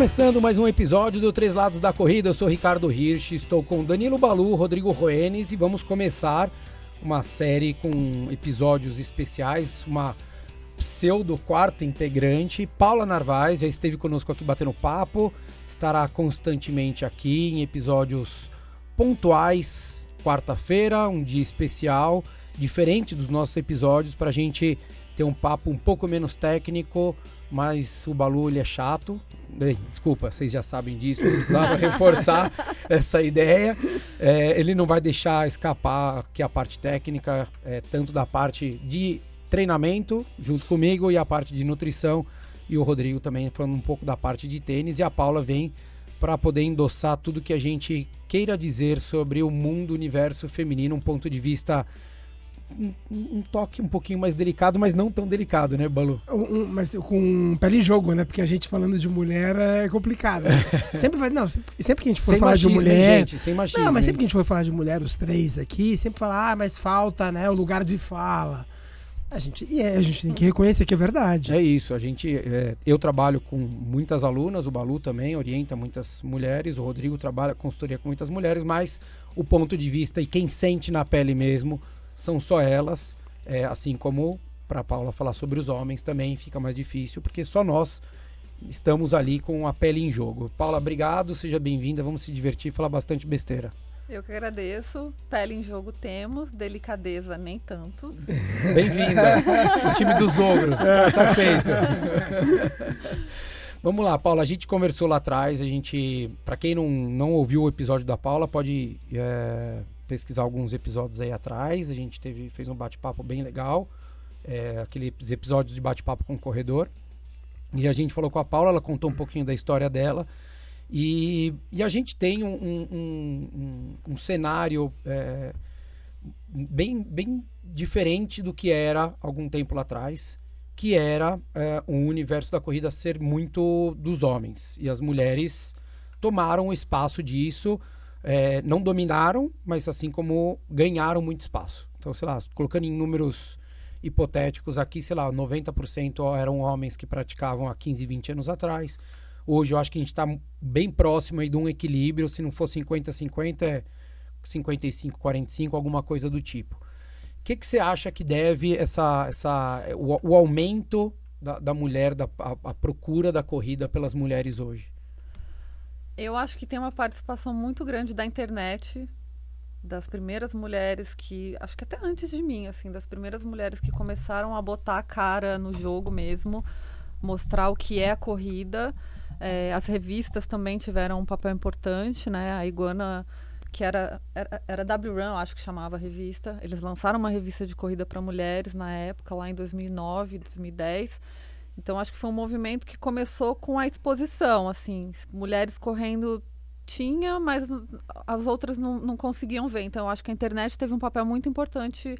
Começando mais um episódio do Três Lados da Corrida, eu sou Ricardo Hirsch, estou com Danilo Balu, Rodrigo Roenes e vamos começar uma série com episódios especiais, uma pseudo quarta integrante, Paula Narvaez, já esteve conosco aqui batendo papo, estará constantemente aqui em episódios pontuais, quarta-feira, um dia especial, diferente dos nossos episódios, para a gente ter um papo um pouco menos técnico, mas o Balu ele é chato. Desculpa, vocês já sabem disso, eu precisava reforçar essa ideia. É, ele não vai deixar escapar que a parte técnica, é, tanto da parte de treinamento, junto comigo, e a parte de nutrição, e o Rodrigo também falando um pouco da parte de tênis, e a Paula vem para poder endossar tudo que a gente queira dizer sobre o mundo, universo feminino, um ponto de vista um, um, toque um pouquinho mais delicado, mas não tão delicado, né, Balu? Um, mas com pele em jogo, né? Porque a gente falando de mulher é complicado. Né? sempre vai. Não, sempre, sempre, que a gente for sem falar machismo, de mulher. Gente, sem machismo. Não, mas sempre que a gente for falar de mulher, os três aqui, sempre falar, ah, mas falta, né? O lugar de fala. A gente, e é, a gente tem que reconhecer que é verdade. É isso. A gente, é, eu trabalho com muitas alunas, o Balu também orienta muitas mulheres, o Rodrigo trabalha consultoria com muitas mulheres, mas o ponto de vista e quem sente na pele mesmo são só elas, é, assim como para Paula falar sobre os homens também fica mais difícil, porque só nós estamos ali com a pele em jogo. Paula, obrigado, seja bem-vinda, vamos se divertir e falar bastante besteira. Eu que agradeço. Pele em jogo temos, delicadeza nem tanto. Bem-vinda. o time dos ogros. Tá, tá feito. Vamos lá, Paula. A gente conversou lá atrás. A gente, para quem não, não ouviu o episódio da Paula, pode é, pesquisar alguns episódios aí atrás. A gente teve, fez um bate-papo bem legal. É, aqueles episódios de bate-papo com o corredor. E a gente falou com a Paula, ela contou um pouquinho da história dela. E, e a gente tem um, um, um, um cenário é, bem, bem diferente do que era algum tempo lá atrás, que era é, o universo da corrida ser muito dos homens. E as mulheres tomaram o espaço disso é, não dominaram, mas assim como ganharam muito espaço. Então, sei lá, colocando em números hipotéticos aqui, sei lá, 90% eram homens que praticavam há 15, 20 anos atrás. Hoje eu acho que a gente está bem próximo aí de um equilíbrio, se não for 50-50, é 55-45, alguma coisa do tipo. O que, que você acha que deve essa, essa, o, o aumento da, da mulher, da, a, a procura da corrida pelas mulheres hoje? Eu acho que tem uma participação muito grande da internet, das primeiras mulheres que, acho que até antes de mim, assim, das primeiras mulheres que começaram a botar a cara no jogo mesmo, mostrar o que é a corrida. É, as revistas também tiveram um papel importante, né? A Iguana, que era, era, era W-Run, acho que chamava a revista. Eles lançaram uma revista de corrida para mulheres na época, lá em 2009, 2010 então acho que foi um movimento que começou com a exposição, assim, mulheres correndo tinha, mas as outras não, não conseguiam ver. Então acho que a internet teve um papel muito importante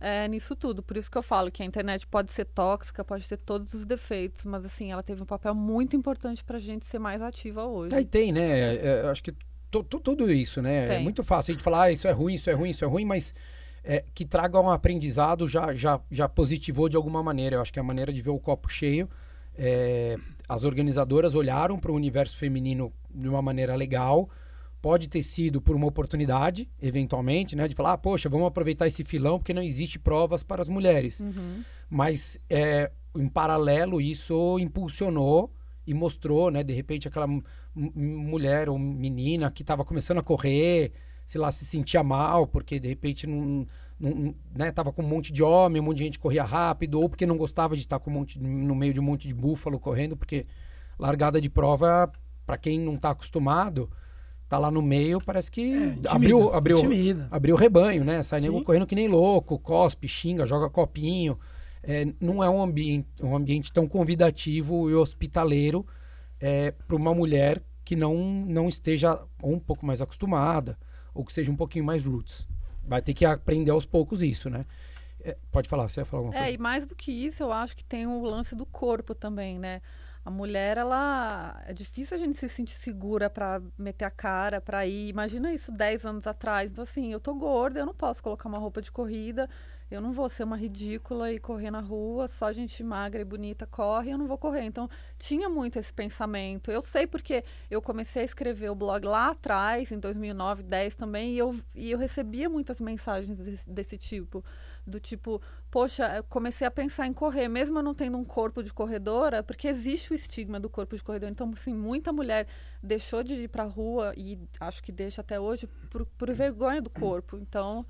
é, nisso tudo. Por isso que eu falo que a internet pode ser tóxica, pode ter todos os defeitos, mas assim, ela teve um papel muito importante para a gente ser mais ativa hoje. Aí tem, né? É, eu acho que tudo isso, né? É tem. É muito fácil a gente falar, ah, isso é ruim, isso é ruim, isso é ruim, mas é, que traga um aprendizado já, já, já positivou de alguma maneira. Eu acho que é a maneira de ver o copo cheio. É, as organizadoras olharam para o universo feminino de uma maneira legal. Pode ter sido por uma oportunidade, eventualmente, né? De falar, ah, poxa, vamos aproveitar esse filão porque não existe provas para as mulheres. Uhum. Mas, é, em paralelo, isso impulsionou e mostrou, né? De repente, aquela mulher ou menina que estava começando a correr, sei lá, se sentia mal, porque de repente não, não, né, tava com um monte de homem, um monte de gente corria rápido, ou porque não gostava de estar com um monte, no meio de um monte de búfalo correndo, porque largada de prova, para quem não está acostumado, tá lá no meio, parece que é, abriu, abriu, abriu o rebanho, né? Sai nego correndo que nem louco, cospe, xinga, joga copinho. É, não é um ambiente, um ambiente tão convidativo e hospitaleiro é, para uma mulher que não, não esteja um pouco mais acostumada ou que seja um pouquinho mais roots. Vai ter que aprender aos poucos isso, né? É, pode falar, você ia falar alguma é, coisa? É, e mais do que isso, eu acho que tem o lance do corpo também, né? A mulher, ela. É difícil a gente se sentir segura para meter a cara, para ir. Imagina isso 10 anos atrás. Então, assim, eu tô gorda, eu não posso colocar uma roupa de corrida, eu não vou ser uma ridícula e correr na rua, só gente magra e bonita corre, eu não vou correr. Então, tinha muito esse pensamento. Eu sei porque eu comecei a escrever o blog lá atrás, em 2009, 2010 também, e eu, e eu recebia muitas mensagens desse, desse tipo do tipo, poxa, comecei a pensar em correr, mesmo eu não tendo um corpo de corredora, porque existe o estigma do corpo de corredor. Então, assim, muita mulher deixou de ir para a rua e acho que deixa até hoje por, por vergonha do corpo. Então,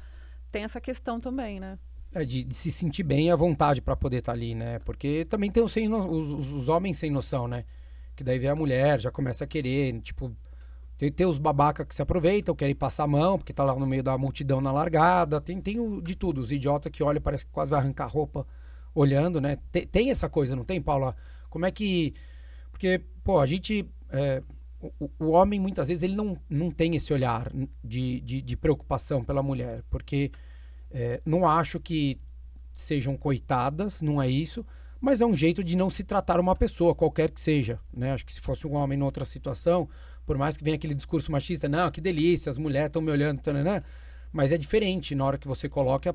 tem essa questão também, né? É, de, de se sentir bem à vontade para poder estar tá ali, né? Porque também tem os, os, os homens sem noção, né? Que daí vem a mulher, já começa a querer, tipo, tem, tem os babaca que se aproveitam, querem passar a mão, porque tá lá no meio da multidão na largada. Tem, tem o, de tudo. Os idiotas que olham, parece que quase vai arrancar roupa olhando, né? Tem, tem essa coisa, não tem, Paula? Como é que. Porque, pô, a gente. É, o, o, homem, muitas vezes, ele não, não tem esse olhar de, de, de preocupação pela mulher. Porque é, não acho que sejam coitadas, não é isso. Mas é um jeito de não se tratar uma pessoa, qualquer que seja. Né? Acho que se fosse um homem em outra situação, por mais que venha aquele discurso machista, não, que delícia, as mulheres estão me olhando, né? mas é diferente na hora que você coloca,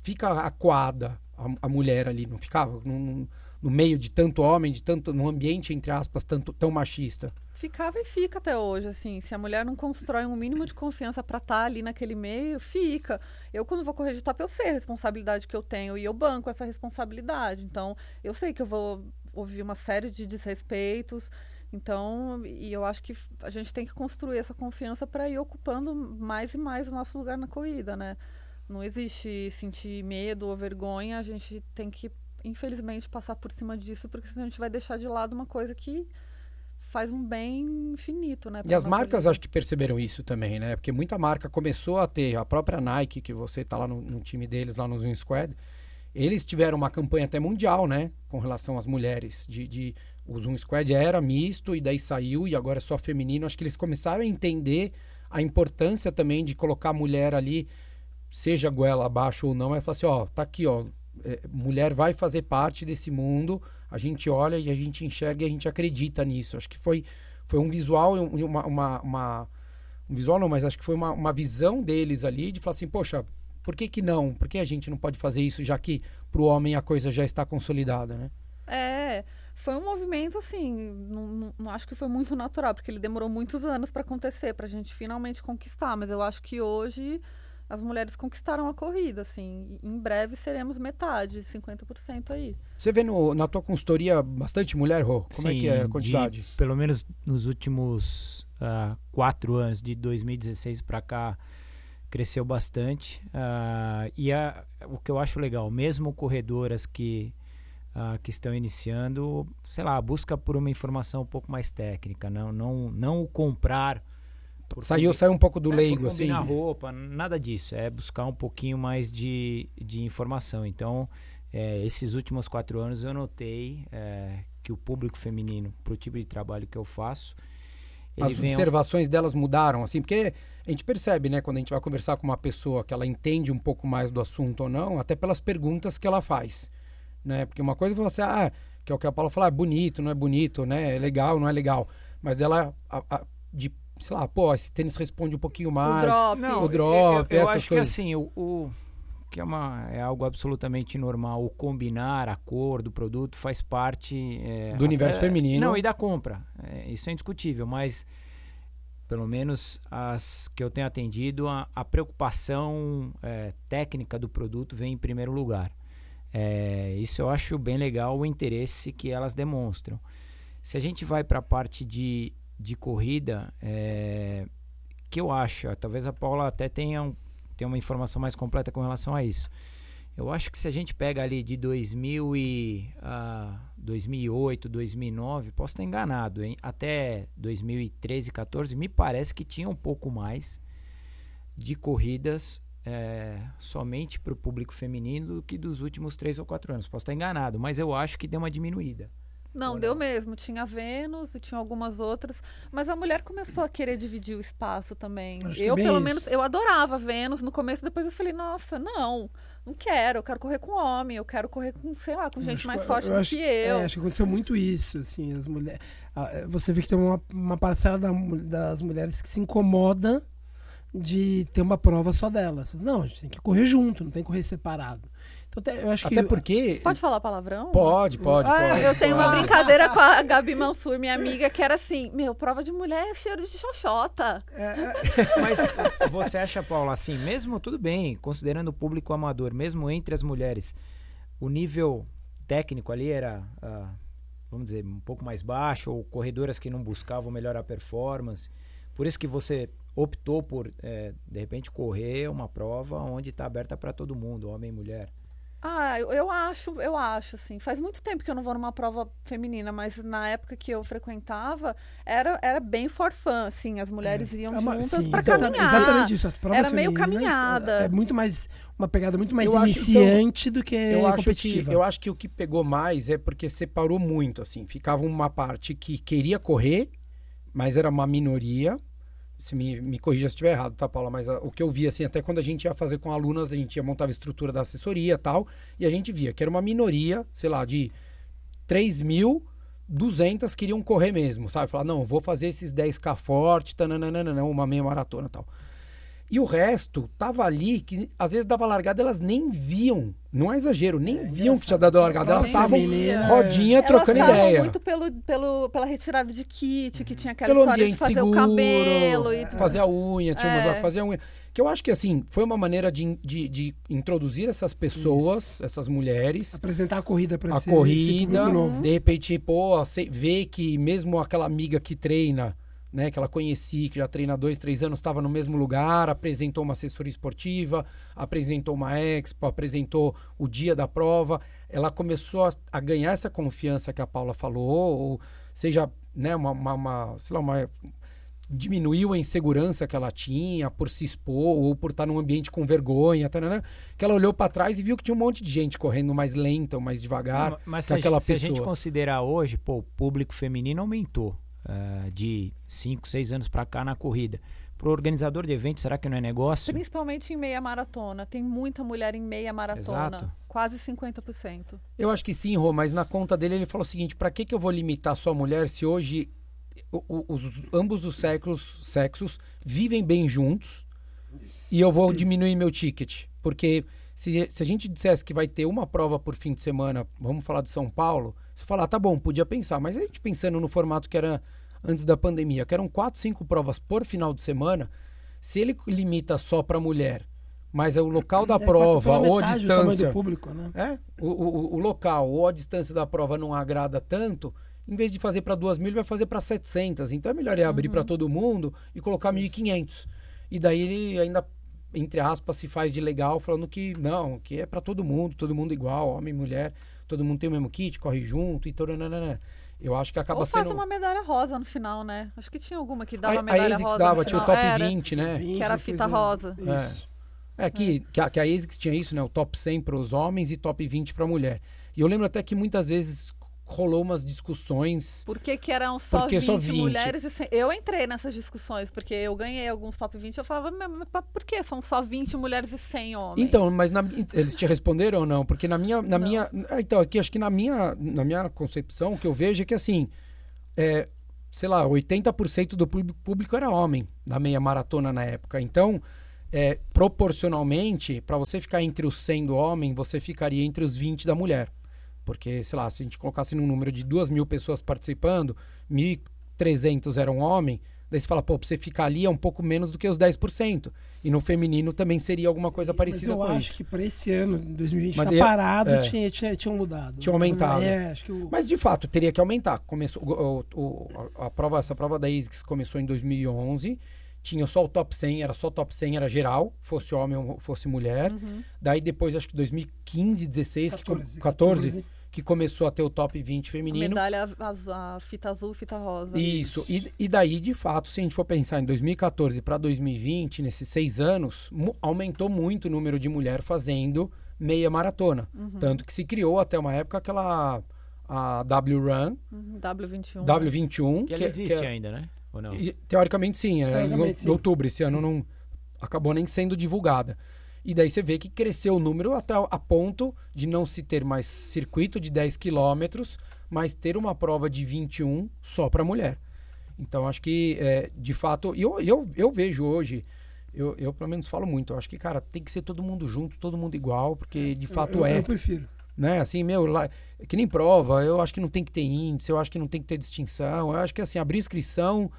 fica acuada a, a mulher ali, não ficava no, no, meio de tanto homem, de tanto, num ambiente, entre aspas, tanto, tão machista. Ficava e fica até hoje, assim, se a mulher não constrói um mínimo de confiança para estar tá ali naquele meio, fica. Eu, quando vou correr de top, eu sei a responsabilidade que eu tenho e eu banco essa responsabilidade. Então, eu sei que eu vou ouvir uma série de desrespeitos, então, e eu acho que a gente tem que construir essa confiança para ir ocupando mais e mais o nosso lugar na corrida, né? Não existe sentir medo ou vergonha, a gente tem que, infelizmente, passar por cima disso, porque senão a gente vai deixar de lado uma coisa que faz um bem infinito, né? E as marcas vida. acho que perceberam isso também, né? Porque muita marca começou a ter, a própria Nike, que você tá lá no, no time deles, lá no Zoom Squad, eles tiveram uma campanha até mundial, né? Com relação às mulheres, de, de o Zoom Squad era misto e daí saiu e agora é só feminino. Acho que eles começaram a entender a importância também de colocar a mulher ali, seja goela abaixo ou não, é falar assim, ó, tá aqui, ó, é, mulher vai fazer parte desse mundo, a gente olha e a gente enxerga e a gente acredita nisso. Acho que foi, foi um visual, uma, uma, uma um visual não, mas acho que foi uma, uma visão deles ali de falar assim, poxa, por que que não? Por que a gente não pode fazer isso, já que para o homem a coisa já está consolidada, né? É, foi um movimento assim, não, não, não, acho que foi muito natural, porque ele demorou muitos anos para acontecer, para a gente finalmente conquistar. Mas eu acho que hoje as mulheres conquistaram a corrida, assim. Em breve seremos metade, 50% aí. Você vê no, na tua consultoria bastante mulher, Rô? Como Sim, é que é a quantidade? De, pelo menos nos últimos uh, quatro anos, de 2016 para cá, cresceu bastante. Uh, e a, o que eu acho legal, mesmo corredoras que uh, que estão iniciando, sei lá, busca por uma informação um pouco mais técnica, não não não o comprar saiu saiu um pouco do é, leigo assim? na roupa nada disso é buscar um pouquinho mais de, de informação. Então é, esses últimos quatro anos eu notei é, que o público feminino para o tipo de trabalho que eu faço as observações delas mudaram assim? Porque a gente percebe né quando a gente vai conversar com uma pessoa que ela entende um pouco mais do assunto ou não até pelas perguntas que ela faz né? Porque uma coisa é falar assim, ah, que é o que a Paula fala, ah, bonito, não é bonito, né? É legal, não é legal. Mas ela, a, a, de, sei lá, pô, esse tênis responde um pouquinho mais. O drop. Não, o drop, eu, eu, eu acho coisas. que assim, o, o, que é, uma, é algo absolutamente normal. O combinar a cor do produto faz parte... É, do universo feminino. Não, e da compra. É, isso é indiscutível, mas pelo menos as que eu tenho atendido, a, a preocupação é, técnica do produto vem em primeiro lugar. É, isso eu acho bem legal o interesse que elas demonstram. Se a gente vai para a parte de, de corrida, é, que eu acho, talvez a Paula até tenha, um, tenha uma informação mais completa com relação a isso. Eu acho que se a gente pega ali de 2000 e, uh, 2008, 2009, posso estar enganado, hein? até 2013, 14, me parece que tinha um pouco mais de corridas é, somente para o público feminino do que dos últimos três ou quatro anos. Posso estar enganado, mas eu acho que deu uma diminuída. Não, deu mesmo. Tinha Vênus e tinha algumas outras. Mas a mulher começou a querer dividir o espaço também. Eu, pelo isso. menos, eu adorava Vênus no começo, depois eu falei, nossa, não. não quero, eu quero correr com homem, eu quero correr com, sei lá, com gente mais forte eu do acho, que eu. É, acho que aconteceu muito isso, assim, as mulheres. Você vê que tem uma, uma parcela da, das mulheres que se incomoda de ter uma prova só delas. Não, a gente tem que correr junto, não tem que correr separado. Então, eu acho Até que... porque. Pode falar palavrão? Pode, pode. Ah, pode eu tenho pode. uma brincadeira com a Gabi Mansur, minha amiga, que era assim: meu, prova de mulher é cheiro de xoxota. É, é. Mas você acha, Paula, assim, mesmo tudo bem, considerando o público amador, mesmo entre as mulheres, o nível técnico ali era, uh, vamos dizer, um pouco mais baixo, ou corredoras que não buscavam melhorar a performance. Por isso que você optou por, é, de repente, correr uma prova onde está aberta para todo mundo, homem e mulher. Ah, eu, eu, acho, eu acho, assim. Faz muito tempo que eu não vou numa prova feminina, mas na época que eu frequentava, era, era bem for fun, assim. As mulheres é. iam é uma, juntas sim, pra caminhar. Exatamente isso. As provas era meio caminhada. É muito mais, uma pegada muito mais eu iniciante acho, então, do que eu competitiva. Acho que, eu acho que o que pegou mais é porque separou muito, assim. Ficava uma parte que queria correr, mas era uma minoria se me, me corrija se estiver errado, tá, Paula? Mas a, o que eu vi, assim, até quando a gente ia fazer com alunas, a gente ia montar a estrutura da assessoria tal, e a gente via que era uma minoria, sei lá, de 3.200 queriam correr mesmo, sabe? Falar, não, vou fazer esses 10K forte, tananana, uma meia maratona tal. E o resto tava ali, que às vezes dava largada, elas nem viam. Não é exagero, nem é, viam que tinha dado largada. Elas estavam rodinha elas trocando ideia. muito pelo, pelo, pela retirada de kit, que tinha aquela pelo história ambiente de fazer seguro, o cabelo. E... Fazer a unha, tinha é. umas lá que fazer a unha. Que eu acho que, assim, foi uma maneira de, de, de introduzir essas pessoas, Isso. essas mulheres. Apresentar a corrida para A esse, corrida, esse de repente, pô, ver que mesmo aquela amiga que treina né, que ela conhecia, que já treina há dois, três anos, estava no mesmo lugar, apresentou uma assessoria esportiva, apresentou uma expo, apresentou o dia da prova. Ela começou a, a ganhar essa confiança que a Paula falou, ou seja, né, uma, uma, uma sei lá, uma diminuiu a insegurança que ela tinha por se expor ou por estar num ambiente com vergonha, tarana, que ela olhou para trás e viu que tinha um monte de gente correndo mais lenta ou mais devagar. Não, mas se, a, gente, se a gente considerar hoje, pô, o público feminino aumentou uh, de 5, 6 anos para cá na corrida. Para o organizador de eventos, será que não é negócio? Principalmente em meia maratona. Tem muita mulher em meia maratona. Exato. Quase 50%. Eu acho que sim, Rô, mas na conta dele ele falou o seguinte: para que, que eu vou limitar só a mulher se hoje os, ambos os séculos, sexos vivem bem juntos Isso. e eu vou diminuir meu ticket? Porque se, se a gente dissesse que vai ter uma prova por fim de semana, vamos falar de São Paulo, você falar, ah, tá bom, podia pensar, mas a gente pensando no formato que era antes da pandemia, que eram quatro, cinco provas por final de semana, se ele limita só para mulher, mas é o local da é, prova ou a distância, público, né? é, o, o, o, local ou a distância da prova não agrada tanto, em vez de fazer para duas mil, ele vai fazer para 700. Então é melhor ele abrir uhum. para todo mundo e colocar 1.500. E daí ele ainda entre aspas se faz de legal, falando que não, que é para todo mundo, todo mundo igual, homem, mulher todo mundo tem o mesmo kit, corre junto e tudo. Eu acho que acaba Ou faz sendo. uma medalha rosa no final, né? Acho que tinha alguma que dava a, medalha a ASICS rosa. dava, tinha o top era, 20, né? 20, que era a fita rosa. Isso. É, é que, é. que, a, que a ASICS tinha isso, né? O top 100 para os homens e top 20 para a mulher. E eu lembro até que muitas vezes rolou umas discussões. Por que, que eram só, 20, só 20 mulheres? Eu entrei nessas discussões, porque eu ganhei alguns top 20. Eu falava, mas por que são só 20 mulheres e 100 homens? Então, mas na, eles te responderam ou não? Porque na minha. Na minha ah, então, aqui acho que na minha, na minha concepção, o que eu vejo é que assim. É, sei lá, 80% do público era homem na meia maratona na época. Então, é, proporcionalmente, para você ficar entre os 100 do homem, você ficaria entre os 20 da mulher. Porque, sei lá, se a gente colocasse num número de duas mil pessoas participando, 1.300 eram homem, daí você fala, pô, pra você ficar ali é um pouco menos do que os 10%. E no feminino também seria alguma coisa parecida Mas eu acho que para esse ano, 2020, Mas tá parado, é, tinha, tinha, tinha mudado. Tinha aumentado. É, o... Mas de fato, teria que aumentar. Começou, o, o, a, prova, essa prova da ASICS começou em 2011 tinha só o top 100, era só top 100, era geral, fosse homem ou fosse mulher. Uhum. Daí depois, acho que 2015, 16, 14, que, 14, 14, que começou a ter o top 20 feminino. A medalha, a, a fita azul, fita rosa. Isso, e, e daí, de fato, se a gente for pensar em 2014 para 2020, nesses seis anos, aumentou muito o número de mulheres fazendo meia maratona. Uhum. Tanto que se criou até uma época aquela a W Run. Uhum, W21. W21. Que, que existe que é, ainda, né? Ou não? E, teoricamente sim, é, teoricamente, em, sim. outubro esse ano não acabou nem sendo divulgada. E daí você vê que cresceu o número até a ponto de não se ter mais circuito de 10 quilômetros, mas ter uma prova de 21 só para mulher. Então, acho que, é, de fato, eu, eu, eu vejo hoje, eu, eu pelo menos falo muito, eu acho que, cara, tem que ser todo mundo junto, todo mundo igual, porque de fato eu, é. Eu prefiro. Né? Assim, meu, lá, que nem prova, eu acho que não tem que ter índice, eu acho que não tem que ter distinção, eu acho que, assim, abrir inscrição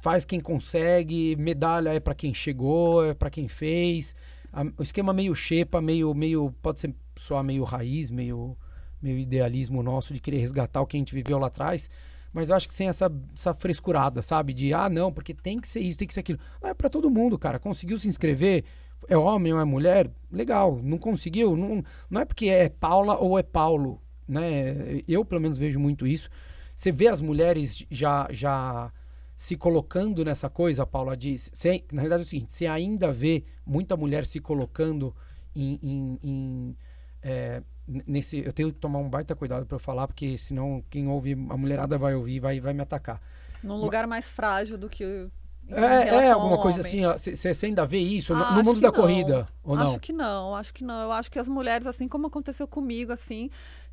faz quem consegue, medalha é para quem chegou, é para quem fez. A, o esquema meio xepa, meio, meio, pode ser só meio raiz, meio, meio idealismo nosso de querer resgatar o que a gente viveu lá atrás. Mas eu acho que sem essa, essa frescurada, sabe? De, ah, não, porque tem que ser isso, tem que ser aquilo. Não é para todo mundo, cara. Conseguiu se inscrever, é homem ou é mulher, legal. Não conseguiu, não, não é porque é Paula ou é Paulo, né? Eu, pelo menos, vejo muito isso. Você vê as mulheres já, já se colocando nessa coisa, Paula, de. Se, na realidade é o seguinte: você ainda vê muita mulher se colocando em. em, em é, nesse, eu tenho que tomar um baita cuidado para eu falar, porque senão quem ouve, a mulherada vai ouvir vai vai me atacar. Num lugar mais frágil do que. É, é alguma coisa assim, você ainda vê isso no, no mundo da não. corrida, ou não? Acho que não, acho que não. Eu acho que as mulheres, assim como aconteceu comigo, assim,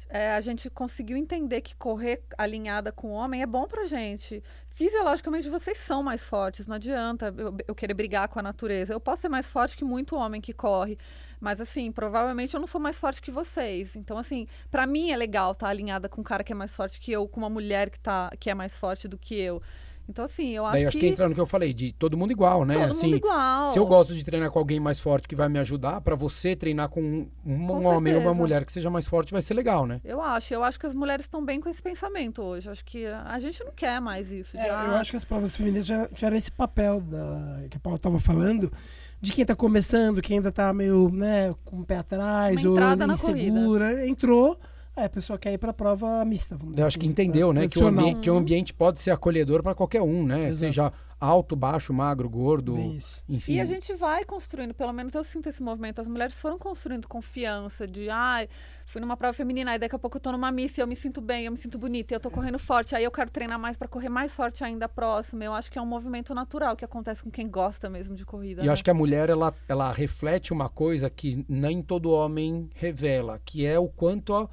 é, a gente conseguiu entender que correr alinhada com o homem é bom pra gente. Fisiologicamente, vocês são mais fortes, não adianta eu, eu, querer brigar com a natureza. Eu posso ser mais forte que muito homem que corre, mas assim, provavelmente eu não sou mais forte que vocês. Então, assim, para mim é legal estar tá alinhada com um cara que é mais forte que eu, com uma mulher que, tá, que é mais forte do que eu. Então, assim, eu acho Daí, acho que... que entra no que eu falei, de todo mundo igual, né? Todo assim, mundo igual. Se eu gosto de treinar com alguém mais forte que vai me ajudar, para você treinar com um, um com homem ou uma mulher que seja mais forte, vai ser legal, né? Eu acho. Eu acho que as mulheres estão bem com esse pensamento hoje. Acho que a gente não quer mais isso. É, Eu acho que as provas femininas já tiveram esse papel da, que a Paula estava falando, de quem está começando, quem ainda está meio né, com o pé atrás, ou insegura, entrou é, a pessoa quer ir para a prova mista, vamos dizer Eu acho assim, que entendeu, né? Que o, ambiente, que o ambiente pode ser acolhedor para qualquer um, né? Exato. Seja alto, baixo, magro, gordo, enfim. E a gente vai construindo, pelo menos eu sinto esse movimento. As mulheres foram construindo confiança de, ai, ah, fui numa prova feminina, aí daqui a pouco eu tô numa missa e eu me sinto bem, eu me sinto bonita, e eu tô correndo forte, aí eu quero treinar mais para correr mais forte ainda próximo. Eu acho que é um movimento natural que acontece com quem gosta mesmo de corrida. E né? acho que a mulher, ela, ela reflete uma coisa que nem todo homem revela, que é o quanto a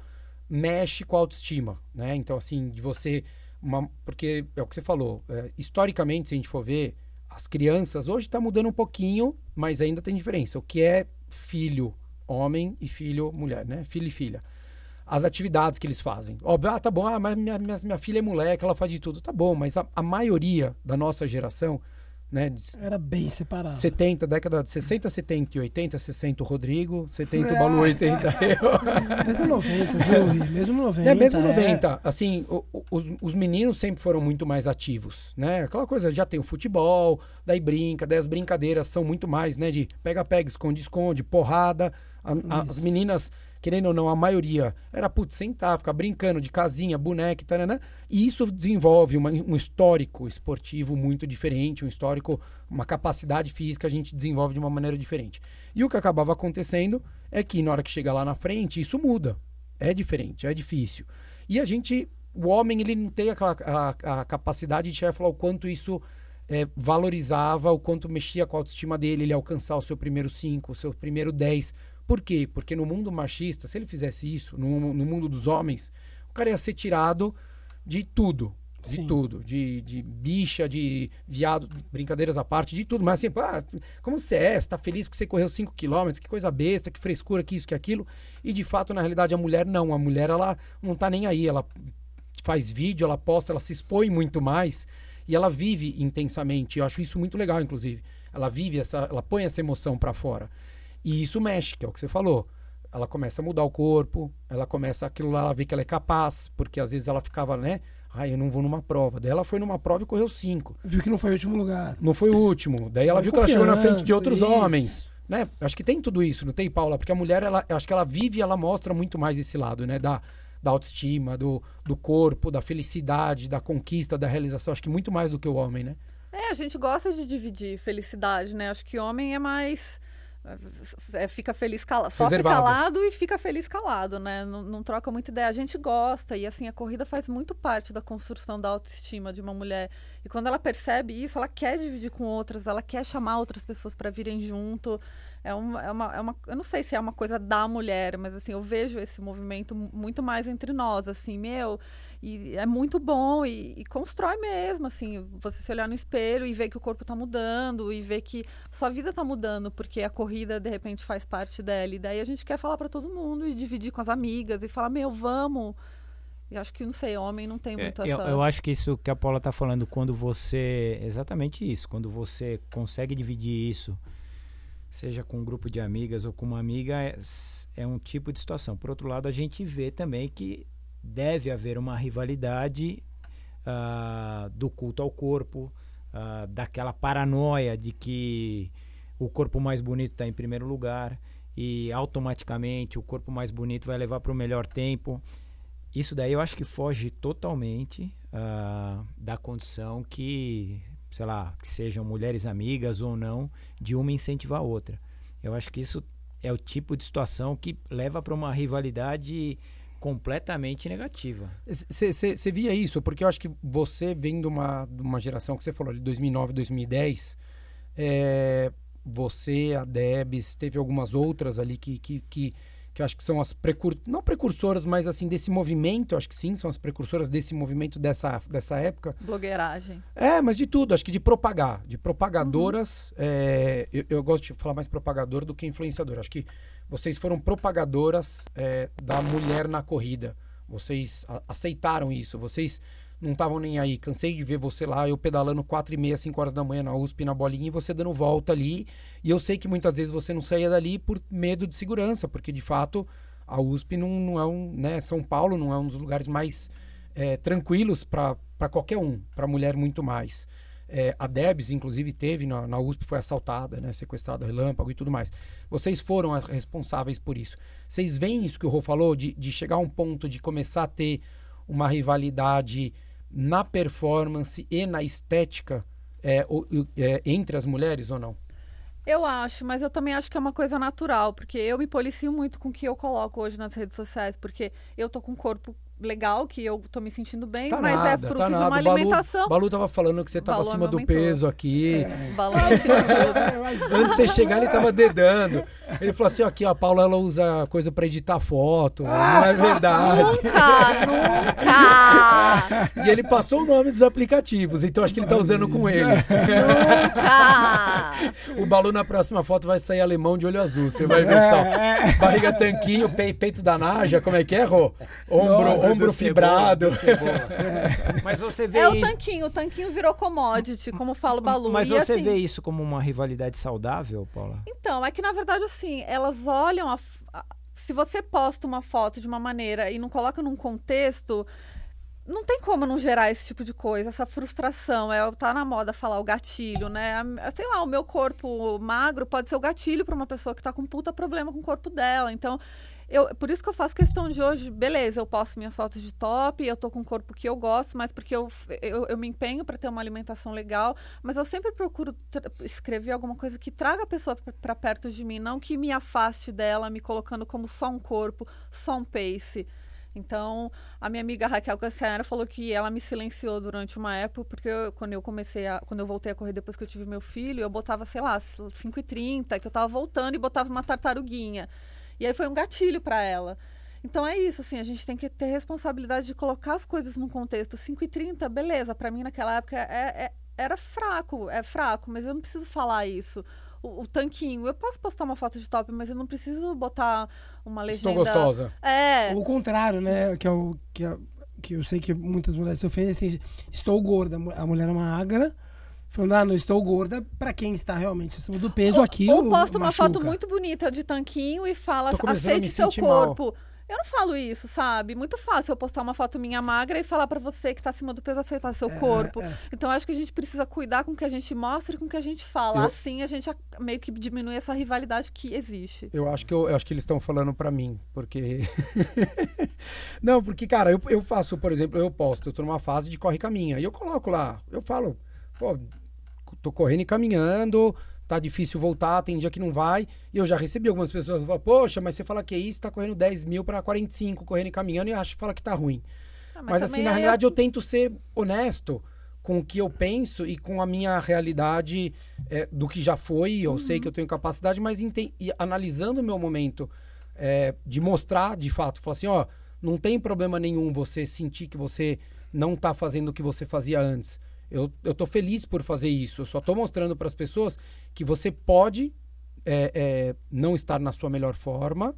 mexe com a autoestima, né? Então, assim, de você... Uma, porque é o que você falou, é, historicamente, se a gente for ver, as crianças, hoje está mudando um pouquinho, mas ainda tem diferença. O que é filho homem e filho mulher, né? Filho e filha. As atividades que eles fazem. Óbvio, ah, tá bom, ah, mas minha, minha, minha filha é moleque, ela faz de tudo. Tá bom, mas a, a maioria da nossa geração né? Era bem separado. 70, década de 60, 70 e 80, 60 o Rodrigo, 70 o Balu, 80 eu. Mesmo 90, viu? Mesmo 90. É, mesmo 90. É. Assim, o, os, os meninos sempre foram muito mais ativos, né? Aquela coisa, já tem o futebol, daí brinca, daí as brincadeiras são muito mais, né? De pega-pega, esconde-esconde, porrada. A, as meninas querendo ou não, a maioria era, putz, sentar, ficar brincando de casinha, boneca, né e isso desenvolve uma, um histórico esportivo muito diferente, um histórico, uma capacidade física a gente desenvolve de uma maneira diferente. E o que acabava acontecendo é que na hora que chega lá na frente, isso muda. É diferente, é difícil. E a gente, o homem, ele não tem aquela, a, a capacidade de chegar e falar o quanto isso é, valorizava, o quanto mexia com a autoestima dele, ele alcançar o seu primeiro 5, o seu primeiro 10, por quê? Porque no mundo machista, se ele fizesse isso, no, no mundo dos homens, o cara ia ser tirado de tudo. De Sim. tudo. De, de bicha, de viado, brincadeiras à parte, de tudo. Mas assim, ah, como você é? Você tá feliz porque você correu 5 quilômetros? Que coisa besta, que frescura, que isso, que aquilo. E de fato, na realidade, a mulher não. A mulher, ela não tá nem aí. Ela faz vídeo, ela posta, ela se expõe muito mais. E ela vive intensamente. Eu acho isso muito legal, inclusive. Ela vive essa, ela põe essa emoção para fora. E isso mexe, que é o que você falou. Ela começa a mudar o corpo, ela começa aquilo lá, ela vê que ela é capaz, porque às vezes ela ficava, né? Ai, eu não vou numa prova. Daí ela foi numa prova e correu cinco. Viu que não foi o último lugar. Não foi o último. Daí ela viu que ela chegou na frente de outros isso. homens. Né? Acho que tem tudo isso, não tem, Paula? Porque a mulher, ela, acho que ela vive e ela mostra muito mais esse lado, né? Da, da autoestima, do, do corpo, da felicidade, da conquista, da realização. Acho que muito mais do que o homem, né? É, a gente gosta de dividir felicidade, né? Acho que homem é mais fica feliz calado, sofre calado e fica feliz calado, né? Não, não, troca muita ideia. A gente gosta e assim a corrida faz muito parte da construção da autoestima de uma mulher. E quando ela percebe isso, ela quer dividir com outras, ela quer chamar outras pessoas para virem junto. É uma, é, uma, é uma. Eu não sei se é uma coisa da mulher, mas assim, eu vejo esse movimento muito mais entre nós, assim, meu. E é muito bom e, e, constrói mesmo, assim, você se olhar no espelho e ver que o corpo está mudando e ver que sua vida está mudando, porque a corrida, de repente, faz parte dela. E daí a gente quer falar para todo mundo e dividir com as amigas e falar, meu, vamos. E acho que, não sei, homem não tem muito é. Eu, eu acho que isso que a Paula está falando, quando você... Exatamente isso, quando você consegue dividir isso seja com um grupo de amigas ou com uma amiga, é, é um tipo de situação. Por outro lado, a gente vê também que deve haver uma rivalidade uh, do culto ao corpo, uh, daquela paranoia de que o corpo mais bonito está em primeiro lugar e automaticamente o corpo mais bonito vai levar para o melhor tempo. Isso daí eu acho que foge totalmente uh, da condição que sei lá, que sejam mulheres amigas ou não, de uma incentivar a outra. Eu acho que isso é o tipo de situação que leva para uma rivalidade completamente negativa. Você via isso? Porque eu acho que você vem de uma, de uma geração que você falou de 2009, 2010, é, você, a Debs, teve algumas outras ali que, que, que que acho que são as precur... não precursoras, mas assim desse movimento, acho que sim, são as precursoras desse movimento dessa, dessa época. Blogueiragem. É, mas de tudo, acho que de propagar, de propagadoras. Uhum. É, eu, eu, gosto de falar mais propagador do que influenciador. Acho que vocês foram propagadoras é, da mulher na corrida. Vocês aceitaram isso. Vocês não estavam nem aí. Cansei de ver você lá, eu pedalando quatro e meia, cinco horas da manhã na USP, na bolinha, e você dando volta ali. E eu sei que muitas vezes você não saía dali por medo de segurança, porque de fato a USP não, não é um, né, São Paulo não é um dos lugares mais é, tranquilos para qualquer um, para mulher muito mais. É, a Debs, inclusive, teve na, na, USP, foi assaltada, né, sequestrada relâmpago e tudo mais. Vocês foram as responsáveis por isso. Vocês veem isso que o Rô falou, de, de chegar a um ponto de começar a ter uma rivalidade na performance e na estética é, é, entre as mulheres ou não? Eu acho, mas eu também acho que é uma coisa natural, porque eu me policio muito com o que eu coloco hoje nas redes sociais, porque eu tô com um corpo legal, que eu tô me sentindo bem, tá mas é nada, é fruto tá de uma alimentação. O Balu tava falando que você tava Balu acima do peso aqui. É. Balu é acima do Antes de você chegar, ele tava dedando. Ele falou assim: aqui, a Paula ela usa coisa pra editar foto. Ah, não é verdade. Nunca, nunca. e ele passou o nome dos aplicativos, então acho que ele tá usando com ele. Nunca. o Balu na próxima foto vai sair alemão de olho azul. Você vai ver só. É. Barriga tanquinho, peito da Naja, como é que é, Rô? Ombro, Nossa, ombro fibrado. É. Mas você vê É isso... o tanquinho, o tanquinho virou commodity, como fala o Balu. Mas e você assim... vê isso como uma rivalidade saudável, Paula? Então, é que na verdade, assim, elas olham a... Se você posta uma foto de uma maneira e não coloca num contexto, não tem como não gerar esse tipo de coisa, essa frustração. É, tá na moda falar o gatilho, né? Sei lá, o meu corpo magro pode ser o gatilho para uma pessoa que tá com puta problema com o corpo dela. Então, eu, por isso que eu faço questão de hoje, beleza, eu posto minhas fotos de top, eu tô com um corpo que eu gosto, mas porque eu, eu, eu me empenho para ter uma alimentação legal, mas eu sempre procuro escrever alguma coisa que traga a pessoa para perto de mim, não que me afaste dela, me colocando como só um corpo, só um pace. Então, a minha amiga Raquel Cassiara falou que ela me silenciou durante uma época, porque eu, quando eu comecei a, quando eu voltei a correr depois que eu tive meu filho, eu botava, sei lá, 5h30, que eu tava voltando e botava uma tartaruguinha. E aí foi um gatilho para ela. Então é isso, assim, a gente tem que ter responsabilidade de colocar as coisas num contexto. 5 e 30, beleza, para mim naquela época é, é, era fraco, é fraco, mas eu não preciso falar isso. O, o, tanquinho, eu posso postar uma foto de top, mas eu não preciso botar uma legenda. Estou gostosa. É. O contrário, né? Que, é o, que, é, que eu sei que muitas mulheres se ofendem assim, estou gorda, a mulher é magra Falando, ah, não estou gorda, para quem está realmente acima do peso, ou, aqui Ou posta uma foto muito bonita de tanquinho e fala, aceite seu corpo. Mal. Eu não falo isso, sabe? Muito fácil eu postar uma foto minha magra e falar para você que tá acima do peso aceitar seu é, corpo. É. Então acho que a gente precisa cuidar com o que a gente mostra e com o que a gente fala. Eu... Assim a gente meio que diminui essa rivalidade que existe. Eu acho que eu, eu acho que eles estão falando para mim, porque Não, porque cara, eu, eu faço, por exemplo, eu posto, eu tô numa fase de corre caminha e eu coloco lá, eu falo, pô, tô correndo e caminhando, tá difícil voltar, tem dia que não vai. E eu já recebi algumas pessoas que falam, poxa, mas você fala que é isso, tá correndo 10 mil para 45, correndo e caminhando, e acha fala que tá ruim. Ah, mas, mas assim, na realidade, eu... eu tento ser honesto com o que eu penso e com a minha realidade é, do que já foi. Eu uhum. sei que eu tenho capacidade, mas analisando o meu momento é, de mostrar de fato, falar assim: ó, não tem problema nenhum você sentir que você não está fazendo o que você fazia antes. Eu, eu tô feliz por fazer isso. Eu só estou mostrando para as pessoas que você pode é, é, não estar na sua melhor forma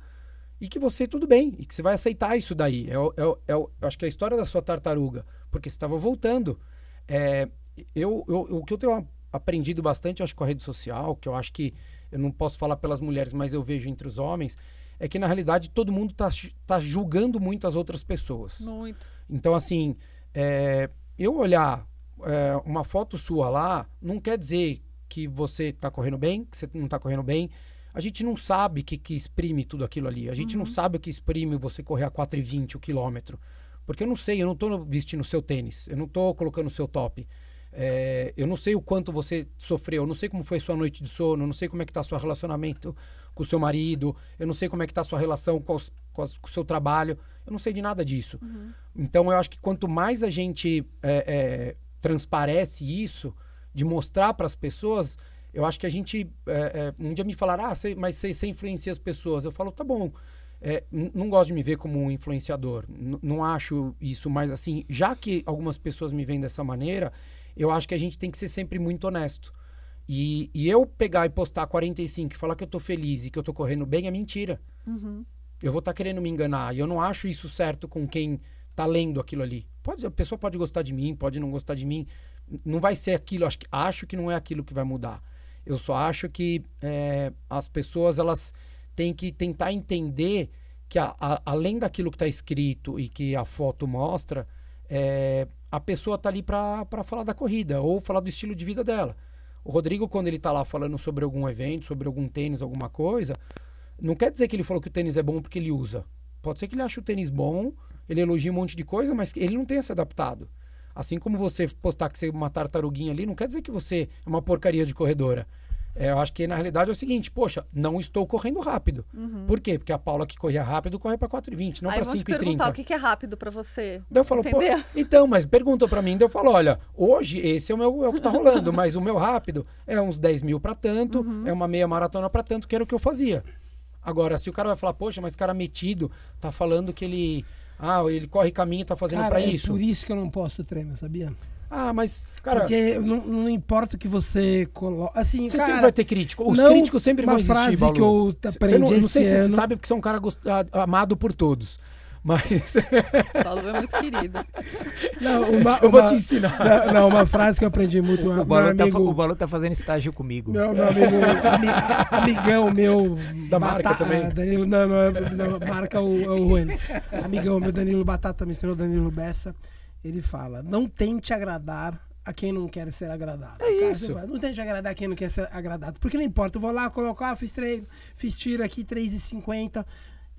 e que você tudo bem e que você vai aceitar isso daí. É, é, é, eu acho que é a história da sua tartaruga, porque você estava voltando. É, eu, eu, o que eu tenho aprendido bastante, acho, com a rede social, que eu acho que eu não posso falar pelas mulheres, mas eu vejo entre os homens, é que na realidade todo mundo está tá julgando muito as outras pessoas. Muito. Então, assim, é, eu olhar é, uma foto sua lá, não quer dizer que você está correndo bem, que você não está correndo bem. A gente não sabe o que, que exprime tudo aquilo ali. A gente uhum. não sabe o que exprime você correr a 4,20 o quilômetro. Porque eu não sei, eu não estou vestindo o seu tênis, eu não estou colocando o seu top. É, eu não sei o quanto você sofreu, eu não sei como foi sua noite de sono, eu não sei como é que está seu relacionamento com o seu marido, eu não sei como é que está sua relação com, os, com, as, com, o seu trabalho, eu não sei de nada disso. Uhum. Então eu acho que quanto mais a gente é, é, transparece isso, de mostrar para as pessoas, eu acho que a gente. É, é, um dia me falaram, ah, mas você influencia as pessoas. Eu falo, tá bom. É, não gosto de me ver como um influenciador. não acho isso mais assim. Já que algumas pessoas me veem dessa maneira, eu acho que a gente tem que ser sempre muito honesto. E, e eu pegar e postar 45 e falar que eu tô feliz e que eu tô correndo bem é mentira. Uhum. Eu vou estar tá querendo me enganar. E eu não acho isso certo com quem tá lendo aquilo ali. Pode, a pessoa pode gostar de mim, pode não gostar de mim. Não vai ser aquilo. Acho que, acho que não é aquilo que vai mudar. Eu só acho que é, as pessoas elas têm que tentar entender que a, a, além daquilo que está escrito e que a foto mostra, é, a pessoa está ali para falar da corrida ou falar do estilo de vida dela. O Rodrigo, quando ele está lá falando sobre algum evento, sobre algum tênis, alguma coisa, não quer dizer que ele falou que o tênis é bom porque ele usa. Pode ser que ele ache o tênis bom ele elogia um monte de coisa, mas ele não tenha se adaptado. Assim como você postar que você é uma tartaruguinha ali, não quer dizer que você é uma porcaria de corredora. É, eu acho que na realidade é o seguinte, poxa, não estou correndo rápido. Uhum. Por quê? Porque a Paula que corria rápido corre para 4,20, não para 5,30. o que, é rápido para você. Daí eu falo, pô, então, mas perguntou para mim, daí eu falo, olha, hoje esse é o meu é o que tá rolando, mas o meu rápido é uns 10 mil para tanto, uhum. é uma meia maratona para tanto, que era o que eu fazia. Agora, se o cara vai falar, poxa, mas cara metido, tá falando que ele ah, ele corre caminho e tá fazendo para é isso. Por isso que eu não posto treino, sabia? Ah, mas, cara. Porque não, não importa o que você coloca. Assim, você cara, sempre vai ter crítico. Os críticos sempre vão existir. Uma frase Balu. que eu aprendi você não, não sei se você sabe porque você é um cara gost... amado por todos. Mas. Paulo é muito querido. Não, uma, eu vou te ensinar. Não, não, uma frase que eu aprendi muito. O Balu, tá, amigo, o Balu tá fazendo estágio comigo. Meu, meu amigo, ami, amigão meu. Da marca também? Danilo, não, não, não marca o, o Ruenes. Amigão meu, Danilo Batata, me ensinou Danilo Bessa. Ele fala: não tente agradar a quem não quer ser agradado. É cara, isso. Fala, não tente agradar quem não quer ser agradado. Porque não importa, eu vou lá, coloco, ah, fiz treino, fiz tiro aqui, 3,50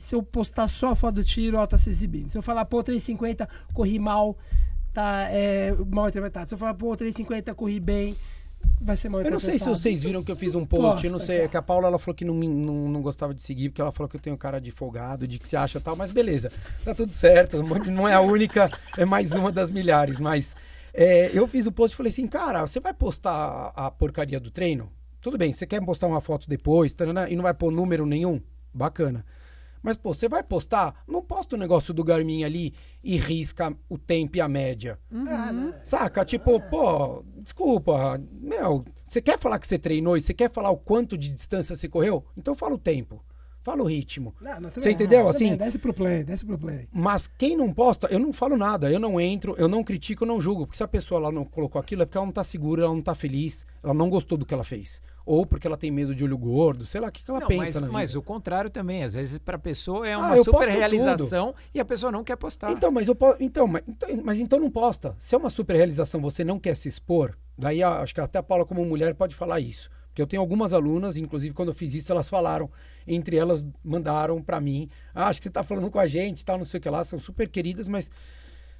se eu postar só a foto do tiro, ó, tá se exibindo. Se eu falar, pô, 350, corri mal, tá é, mal interpretado. Se eu falar, pô, 350, corri bem, vai ser mal interpretado. Eu não sei se vocês viram que eu fiz um post, Posta, eu não sei, cara. é que a Paula ela falou que não, não, não gostava de seguir, porque ela falou que eu tenho cara de folgado, de que se acha tal, mas beleza, tá tudo certo, não é a única, é mais uma das milhares, mas é, eu fiz o post e falei assim, cara, você vai postar a porcaria do treino? Tudo bem, você quer postar uma foto depois, e não vai pôr número nenhum? Bacana. Mas, pô, você vai postar? Não posta o negócio do Garmin ali e risca o tempo e a média. Uhum. Ah, né? Saca? Tipo, pô, desculpa. Meu, você quer falar que você treinou e você quer falar o quanto de distância você correu? Então fala o tempo. Fala o ritmo. Não, não, você entendeu? assim, bem, desce pro play, desce pro play. Mas quem não posta, eu não falo nada. Eu não entro, eu não critico, eu não julgo. Porque se a pessoa lá não colocou aquilo, é porque ela não tá segura, ela não tá feliz, ela não gostou do que ela fez ou porque ela tem medo de olho gordo, sei lá, o que, que ela não, pensa. Mas, mas o contrário também, às vezes para a pessoa é ah, uma ah, super realização tudo. e a pessoa não quer postar. Então, mas eu então, mas, então, mas então não posta. Se é uma super realização, você não quer se expor, daí acho que até a Paula como mulher pode falar isso. Porque eu tenho algumas alunas, inclusive quando eu fiz isso, elas falaram, entre elas mandaram para mim, ah, acho que você está falando com a gente, tal, não sei o que lá, são super queridas, mas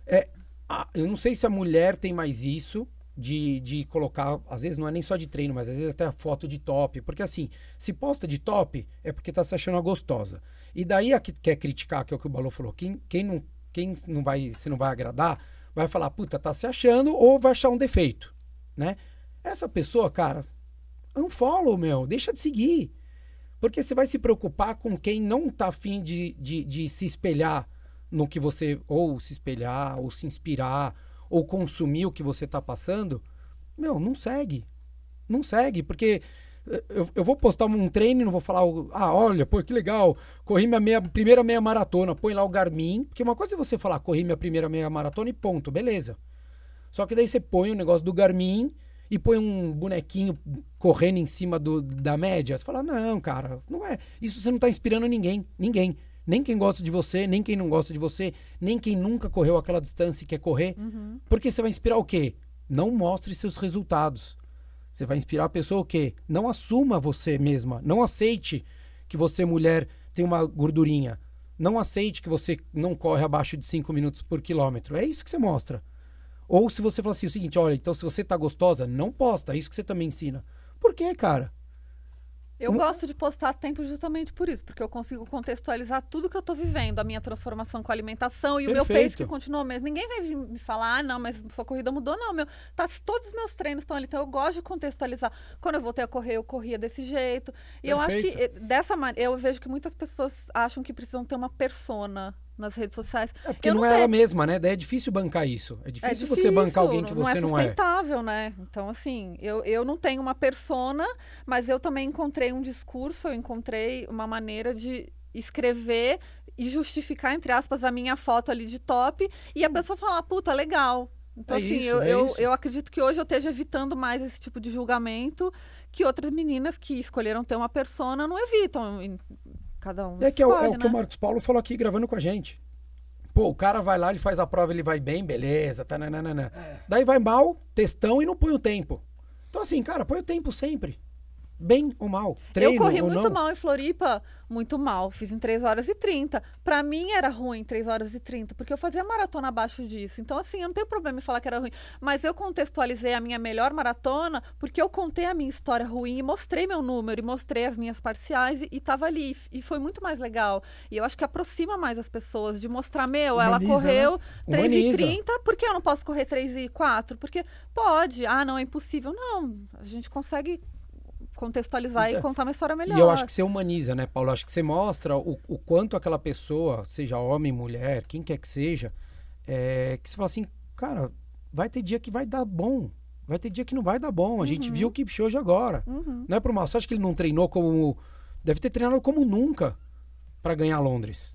é, eu não sei se a mulher tem mais isso, de, de colocar, às vezes não é nem só de treino, mas às vezes até foto de top. Porque assim, se posta de top, é porque tá se achando a gostosa. E daí a que quer criticar, que é o que o Balu falou, quem, quem, não, quem não vai, se não vai agradar, vai falar, puta, tá se achando, ou vai achar um defeito, né? Essa pessoa, cara, unfollow, meu, deixa de seguir. Porque você vai se preocupar com quem não tá afim de, de, de se espelhar no que você, ou se espelhar, ou se inspirar, ou consumir o que você tá passando. Meu, não segue. Não segue, porque eu, eu, vou postar um treino e não vou falar, ah, olha, pô, que legal, corri minha meia, primeira meia maratona, põe lá o Garmin, porque uma coisa é você falar, corri minha primeira meia maratona e ponto, beleza. Só que daí você põe o negócio do Garmin e põe um bonequinho correndo em cima do, da média. Você fala, não, cara, não é. Isso você não está inspirando ninguém, ninguém. Nem quem gosta de você, nem quem não gosta de você, nem quem nunca correu aquela distância e quer correr. Uhum. Porque você vai inspirar o quê? Não mostre seus resultados. Você vai inspirar a pessoa o quê? Não assuma você mesma. Não aceite que você, mulher, tem uma gordurinha. Não aceite que você não corre abaixo de 5 minutos por quilômetro. É isso que você mostra. Ou se você fala assim, o seguinte, olha, então se você tá gostosa, não posta. É isso que você também ensina. Por quê, cara? Eu gosto de postar tempo justamente por isso, porque eu consigo contextualizar tudo que eu estou vivendo, a minha transformação com a alimentação e Perfeito. o meu peso que continua mesmo. Ninguém vai me falar, ah, não, mas sua corrida mudou, não, meu. Tá, todos os meus treinos estão ali, então eu gosto de contextualizar. Quando eu voltei a correr, eu corria desse jeito. E Perfeito. eu acho que eh, dessa maneira, eu vejo que muitas pessoas acham que precisam ter uma persona nas redes sociais. É porque eu não, não é ela mesma, né? Daí é difícil bancar isso. É difícil, é difícil você bancar alguém que você não é. Não é sustentável, né? Então, assim, eu, eu não tenho uma persona, mas eu também encontrei um discurso, eu encontrei uma maneira de escrever e justificar, entre aspas, a minha foto ali de top e a pessoa falar, puta, legal. Então, é assim, isso, eu, é eu, eu acredito que hoje eu esteja evitando mais esse tipo de julgamento que outras meninas que escolheram ter uma persona não evitam. Cada um. É que é, o, é o que o né? Marcos Paulo falou aqui gravando com a gente. Pô, o cara vai lá, ele faz a prova, ele vai bem, beleza, tá, nananana. É. Daí vai mal, textão e não põe o tempo. Então, assim, cara, põe o tempo sempre. Bem ou mal. Treino, eu corri muito não. mal em Floripa muito mal. Fiz em 3 horas e 30. Para mim era ruim 3 horas e 30, porque eu fazia maratona abaixo disso. Então, assim, eu não tenho problema em falar que era ruim. Mas eu contextualizei a minha melhor maratona porque eu contei a minha história ruim e mostrei meu número e mostrei as minhas parciais e, e tava ali. E foi muito mais legal. E eu acho que aproxima mais as pessoas de mostrar, meu, Humaniza, ela correu né? 3 e 30, por que eu não posso correr 3 e 4? Porque pode. Ah, não, é impossível. Não, a gente consegue contextualizar então, e contar uma história melhor. E eu acho que você humaniza, né, Paulo? Acho que você mostra o, o quanto aquela pessoa, seja homem, mulher, quem quer que seja, é, que você fala assim, cara, vai ter dia que vai dar bom. Vai ter dia que não vai dar bom. A uhum. gente viu o Kipchoge agora. Uhum. Não é por mal. Você acha que ele não treinou como. Deve ter treinado como nunca para ganhar Londres.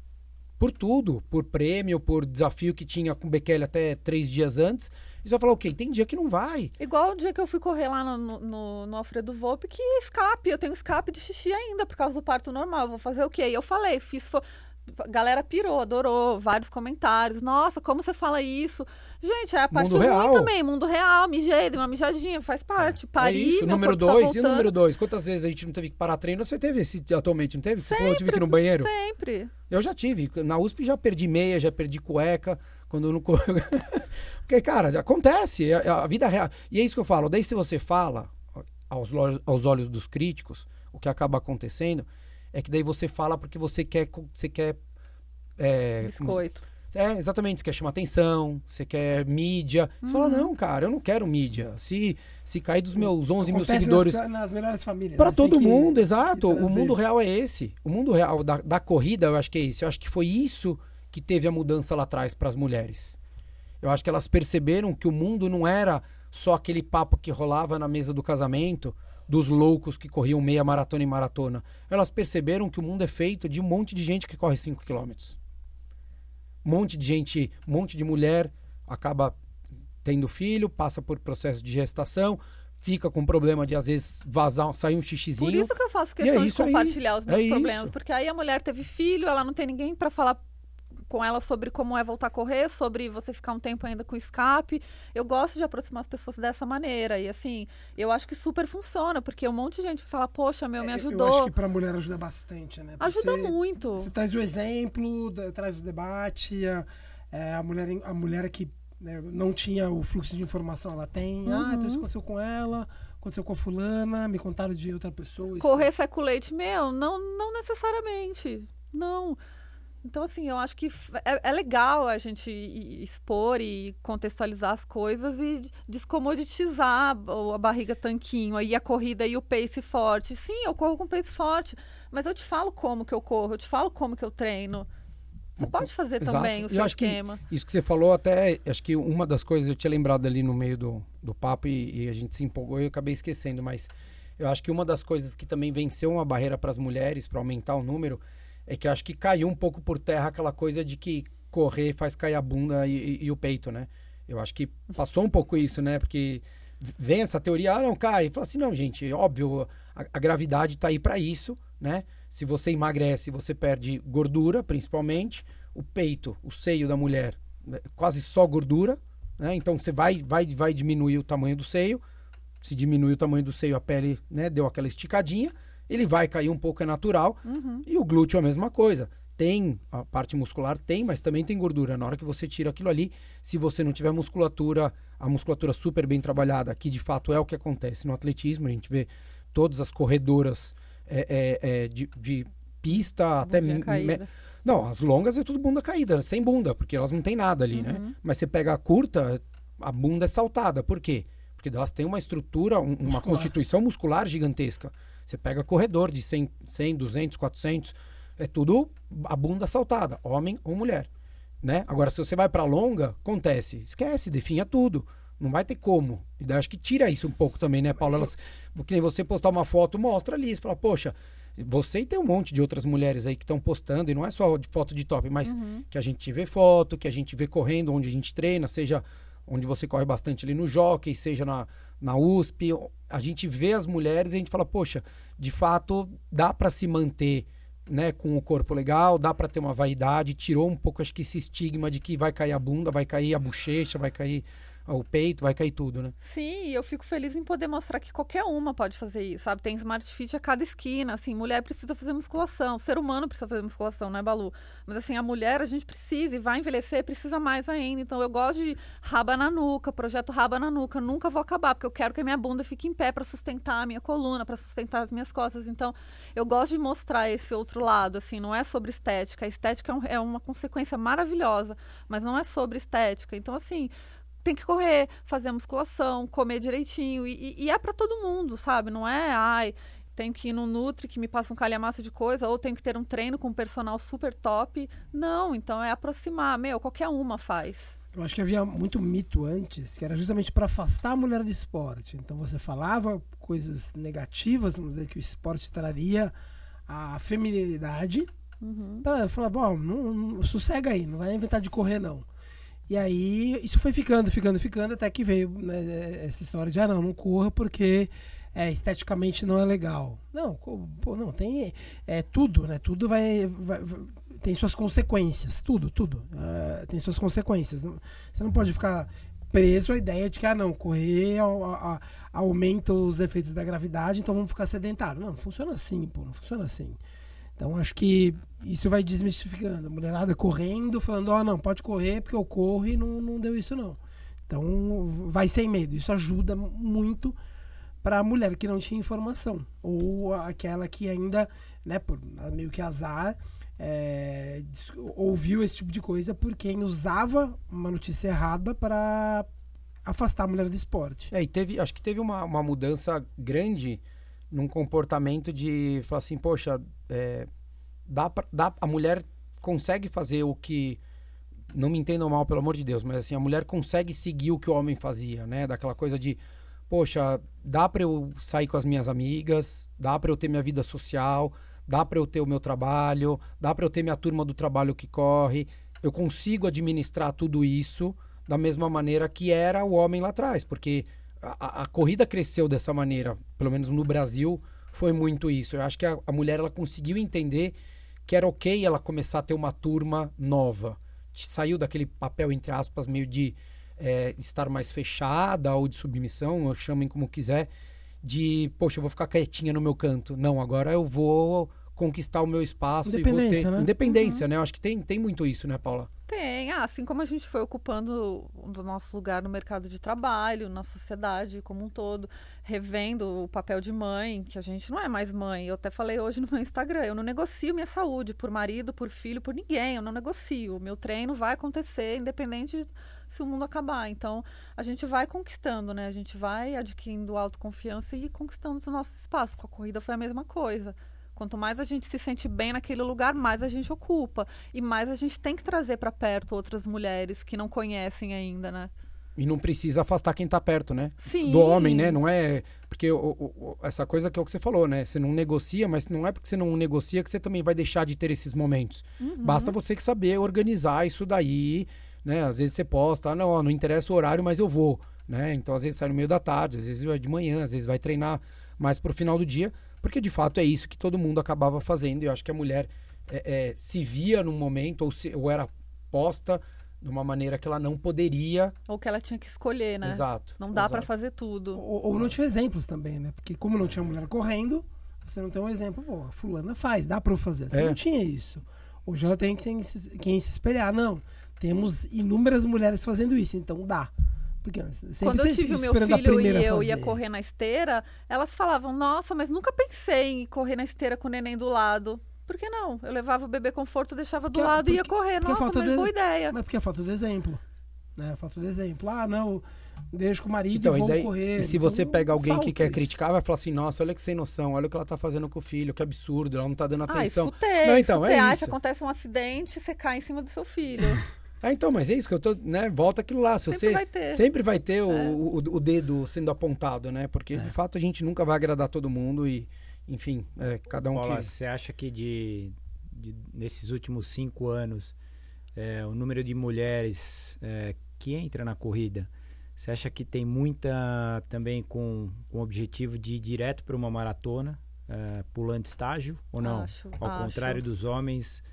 Por tudo. Por prêmio, por desafio que tinha com o Bekele até três dias antes. E você vai falar, ok, tem dia que não vai. Igual o dia que eu fui correr lá no, no, no Alfredo Volpe, que escape, eu tenho escape de xixi ainda por causa do parto normal. Eu vou fazer o quê? E eu falei, fiz. A galera pirou, adorou, vários comentários. Nossa, como você fala isso? Gente, é a parte mundo ruim também, mundo real, mijei, dei uma mijadinha, faz parte. É, Parir, é isso, número tá dois, tá e o número dois? Quantas vezes a gente não teve que parar treino? Você teve esse atualmente, não teve? Você sempre, falou, eu tive que ir no banheiro? Sempre. Eu já tive. Na USP já perdi meia, já perdi cueca quando eu não Porque, cara, acontece, é, é a vida real. E é isso que eu falo. Daí, se você fala aos, aos olhos dos críticos, o que acaba acontecendo é que daí você fala porque você quer. Você quer é, Biscoito. É, exatamente. Você quer chamar atenção, você quer mídia. Você uhum. fala, não, cara, eu não quero mídia. Se, se cair dos meus 11 Acontece mil seguidores. Nas, nas melhores famílias. Para todo mundo, que, exato. Que o mundo real é esse. O mundo real da, da corrida, eu acho que é isso. Eu acho que foi isso que teve a mudança lá atrás para as mulheres. Eu acho que elas perceberam que o mundo não era só aquele papo que rolava na mesa do casamento dos loucos que corriam meia maratona e maratona. Elas perceberam que o mundo é feito de um monte de gente que corre 5 quilômetros. Um monte de gente, um monte de mulher acaba tendo filho, passa por processo de gestação, fica com problema de às vezes vazar, sair um xixizinho. Por isso que eu faço é questão é de compartilhar aí. os meus é problemas, isso. porque aí a mulher teve filho, ela não tem ninguém para falar com ela sobre como é voltar a correr, sobre você ficar um tempo ainda com escape. Eu gosto de aproximar as pessoas dessa maneira. E assim, eu acho que super funciona, porque um monte de gente fala, poxa, meu, me ajudou. É, eu acho que pra mulher ajuda bastante, né? Porque ajuda você, muito. Você traz o exemplo, traz o debate, a, é, a mulher, a mulher que né, não tinha o fluxo de informação, ela tem. Uhum. Ah, então isso aconteceu com ela aconteceu com a fulana, me contaram de outra pessoa. Correr sai com leite, meu, não, não necessariamente. Não. Então, assim, eu acho que é, é, legal a gente expor e contextualizar as coisas e descomoditizar a barriga tanquinho, aí a corrida e o pace forte. Sim, eu corro com pace forte, mas eu te falo como que eu corro, eu te falo como que eu treino. Você pode fazer Exato. também o seu esquema. Que isso que você falou, até acho que uma das coisas eu tinha lembrado ali no meio do, do papo e, e a gente se empolgou e eu acabei esquecendo, mas eu acho que uma das coisas que também venceu uma barreira para as mulheres, para aumentar o número, é que eu acho que caiu um pouco por terra aquela coisa de que correr faz cair a bunda e, e, e o peito, né? Eu acho que passou um pouco isso, né? Porque vem essa teoria, ah, não, cai. Fala assim, não, gente, óbvio, a, a gravidade está aí para isso, né? Se você emagrece, você perde gordura, principalmente. O peito, o seio da mulher, né, quase só gordura, né? Então você vai, vai, vai diminuir o tamanho do seio. Se diminui o tamanho do seio, a pele né, deu aquela esticadinha ele vai cair um pouco, é natural. Uhum. E o glúteo é a mesma coisa. Tem, a parte muscular tem, mas também tem gordura. Na hora que você tira aquilo ali, se você não tiver musculatura, a musculatura super bem trabalhada, que de fato é o que acontece no atletismo, a gente vê todas as corredoras é, é, é, de, de, pista até. Me... Não, as longas é tudo bunda caída, sem bunda, porque elas não têm nada ali, né? uhum. né? Mas você pega a curta, a bunda é saltada. Por quê? Porque elas têm uma estrutura, um, uma constituição muscular gigantesca. Você pega corredor de 100, 100 200, 400, é tudo a bunda saltada, homem ou mulher. Né? Agora, se você vai para longa, acontece. Esquece, definha tudo. Não vai ter como. E daí acho que tira isso um pouco também, né, Paula? Elas, que nem você postar uma foto, mostra ali. Você fala, poxa, você e tem um monte de outras mulheres aí que estão postando, e não é só de foto de top, mas uhum. que a gente vê foto, que a gente vê correndo onde a gente treina, seja onde você corre bastante ali no jockey, seja na, na USP, a gente vê as mulheres e a gente fala, poxa, de fato dá para se manter né, com o corpo legal, dá para ter uma vaidade, tirou um pouco acho que esse estigma de que vai cair a bunda, vai cair a bochecha, vai cair o peito, vai cair tudo, né? Sim, eu fico feliz em poder mostrar que qualquer uma pode fazer isso, sabe? Tem Smart Fit a cada esquina, assim, mulher precisa fazer musculação, o ser humano precisa fazer musculação, né, Balu? Mas assim, a mulher a gente precisa e vai envelhecer, precisa mais ainda. Então eu gosto de raba na nuca, projeto raba na nuca, nunca vou acabar, porque eu quero que a minha bunda fique em pé para sustentar a minha coluna, para sustentar as minhas costas. Então, eu gosto de mostrar esse outro lado, assim, não é sobre estética. A estética é, um, é uma consequência maravilhosa, mas não é sobre estética. Então, assim, tem que correr, fazer musculação, comer direitinho. E, e é para todo mundo, sabe? Não é, ai, tenho que ir no Nutri que me passa um calhamaço de coisa, ou tenho que ter um treino com um personal super top. Não, então é aproximar. Meu, qualquer uma faz. Eu acho que havia muito mito antes, que era justamente para afastar a mulher do esporte. Então você falava coisas negativas, vamos dizer, que o esporte traria a feminilidade. Uhum. Para falar, bom, não, não, sossega aí, não vai inventar de correr, não. E aí isso foi ficando, ficando, ficando, até que veio né, essa história de, ah, não, não corra porque é, esteticamente não é legal. Não, pô, não, tem é, tudo, né? Tudo vai, vai, vai tem suas consequências, tudo, tudo. Uh, tem suas consequências. Você não pode ficar preso à ideia de que, ah, não, correr a, a, a, aumenta os efeitos da gravidade, então vamos ficar sedentário. Não, não funciona assim, pô, não funciona assim. Então acho que isso vai desmistificando. A mulherada correndo, falando, ó, oh, não, pode correr porque eu corro e não, não deu isso não. Então vai sem medo. Isso ajuda muito para a mulher que não tinha informação. Ou aquela que ainda, né, por meio que azar, é, ouviu esse tipo de coisa por quem usava uma notícia errada para afastar a mulher do esporte. É, e teve, acho que teve uma, uma mudança grande num comportamento de falar assim, poxa, é, dá, pra, dá a mulher consegue fazer o que não me entendam mal pelo amor de Deus, mas assim a mulher consegue seguir o que o homem fazia, né? Daquela coisa de poxa, dá para eu sair com as minhas amigas, dá para eu ter minha vida social, dá para eu ter o meu trabalho, dá para eu ter minha turma do trabalho que corre, eu consigo administrar tudo isso da mesma maneira que era o homem lá atrás, porque a, a, corrida cresceu dessa maneira, pelo menos no Brasil, foi muito isso. Eu acho que a, a, mulher ela conseguiu entender que era ok ela começar a ter uma turma nova. Saiu daquele papel, entre aspas, meio de é, estar mais fechada ou de submissão, ou chamem como quiser, de, poxa, eu vou ficar quietinha no meu canto. Não, agora eu vou conquistar o meu espaço e vou ter né? independência, uhum. né? Eu acho que tem, tem muito isso, né, Paula? Tem, ah, assim como a gente foi ocupando o nosso lugar no mercado de trabalho, na sociedade como um todo, revendo o papel de mãe, que a gente não é mais mãe. Eu até falei hoje no meu Instagram, eu não negocio minha saúde por marido, por filho, por ninguém, eu não negocio. Meu treino vai acontecer independente se o mundo acabar. Então, a gente vai conquistando, né? A gente vai adquirindo autoconfiança e conquistando o nosso espaço. Com a corrida foi a mesma coisa. Quanto mais a gente se sente bem naquele lugar, mais a gente ocupa. E mais a gente tem que trazer para perto outras mulheres que não conhecem ainda, né? E não precisa afastar quem está perto, né? Sim. Do homem, né? Não é. Porque o, o, essa coisa que é o que você falou, né? Você não negocia, mas não é porque você não negocia que você também vai deixar de ter esses momentos. Uhum. Basta você que saber organizar isso daí, né? Às vezes você posta, ah, não, não interessa o horário, mas eu vou, né? Então às vezes sai no meio da tarde, às vezes vai de manhã, às vezes vai treinar mais pro final do dia. Porque de fato é isso que todo mundo acabava fazendo. E eu acho que a mulher é, é, se via num momento, ou, se, ou era posta de uma maneira que ela não poderia. Ou que ela tinha que escolher, né? Exato. Não dá para fazer tudo. Ou, ou, não tinha exemplos também, né? Porque como não tinha mulher correndo, você não tem um exemplo. Pô, a fulana faz, dá pra fazer. Você é. não tinha isso. Hoje ela tem quem se, quem se espelhar. Não, temos inúmeras mulheres fazendo isso, então dá. Porque Quando eu tive o meu filho e eu ia correr na esteira, elas falavam, nossa, mas nunca pensei em correr na esteira com o neném do lado. Por que não? Eu levava o bebê conforto, deixava do porque, lado porque, e ia correr. Nossa, mas do, boa ideia. Mas porque é falta do exemplo. Né? É falta do exemplo. Ah, não, deixa com o marido então, e vou daí, correr. E se então, você pega alguém que quer isso. criticar, vai falar assim, nossa, olha que sem noção, olha o que ela tá fazendo com o filho, que absurdo, ela não tá dando ah, atenção. Ah, escutei, não, então, escutei. é isso. acontece um acidente, você cai em cima do seu filho. Ah, então, mas é isso que eu tô, né? Volta aquilo lá. Se sempre você, vai ter. Sempre vai ter o, é. o, o, dedo sendo apontado, né? Porque, é. de fato, a gente nunca vai agradar todo mundo e, enfim, é, cada um Paula, que... você acha que de, de, nesses últimos cinco anos, é, o número de mulheres é, que entra na corrida, você acha que tem muita também com, com o objetivo de ir direto para uma maratona, é, pulando estágio, ou não? Acho, Ao acho. contrário dos homens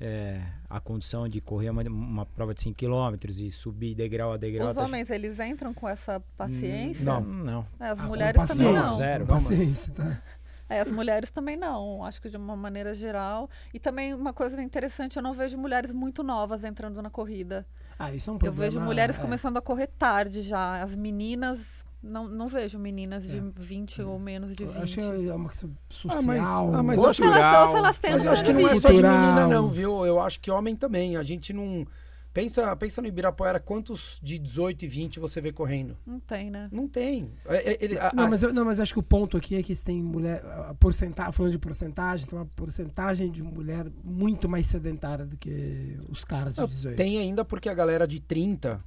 é, a condição de correr uma, uma prova de 5 km e subir degrau a degrau. Os tá homens, eles entram com essa paciência? Não, não. É, as ah, mulheres também não. Zero, paciência, tá? É, as mulheres também não, acho que de uma maneira geral. E também uma coisa interessante, eu não vejo mulheres muito novas entrando na corrida. Ah, isso é um problema. Eu vejo mulheres é. começando a correr tarde já. As meninas não, não vejo meninas de é. 20 ou menos de 20. Acho que é uma questão social. Ah, mas, ah, mas ou, se elas, elas têm Mas eu acho que não é só de menina, não, viu? Eu acho que homem também. A gente não. Pensa, pensa no Ibirapuera, quantos de 18 e 20 você vê correndo? Não tem, né? Não tem. É, é, ele, a, não, mas eu, não, mas acho que o ponto aqui é que se tem mulher. A porcentagem, falando de porcentagem, tem uma porcentagem de mulher muito mais sedentária do que os caras de 18. Tem ainda porque a galera de 30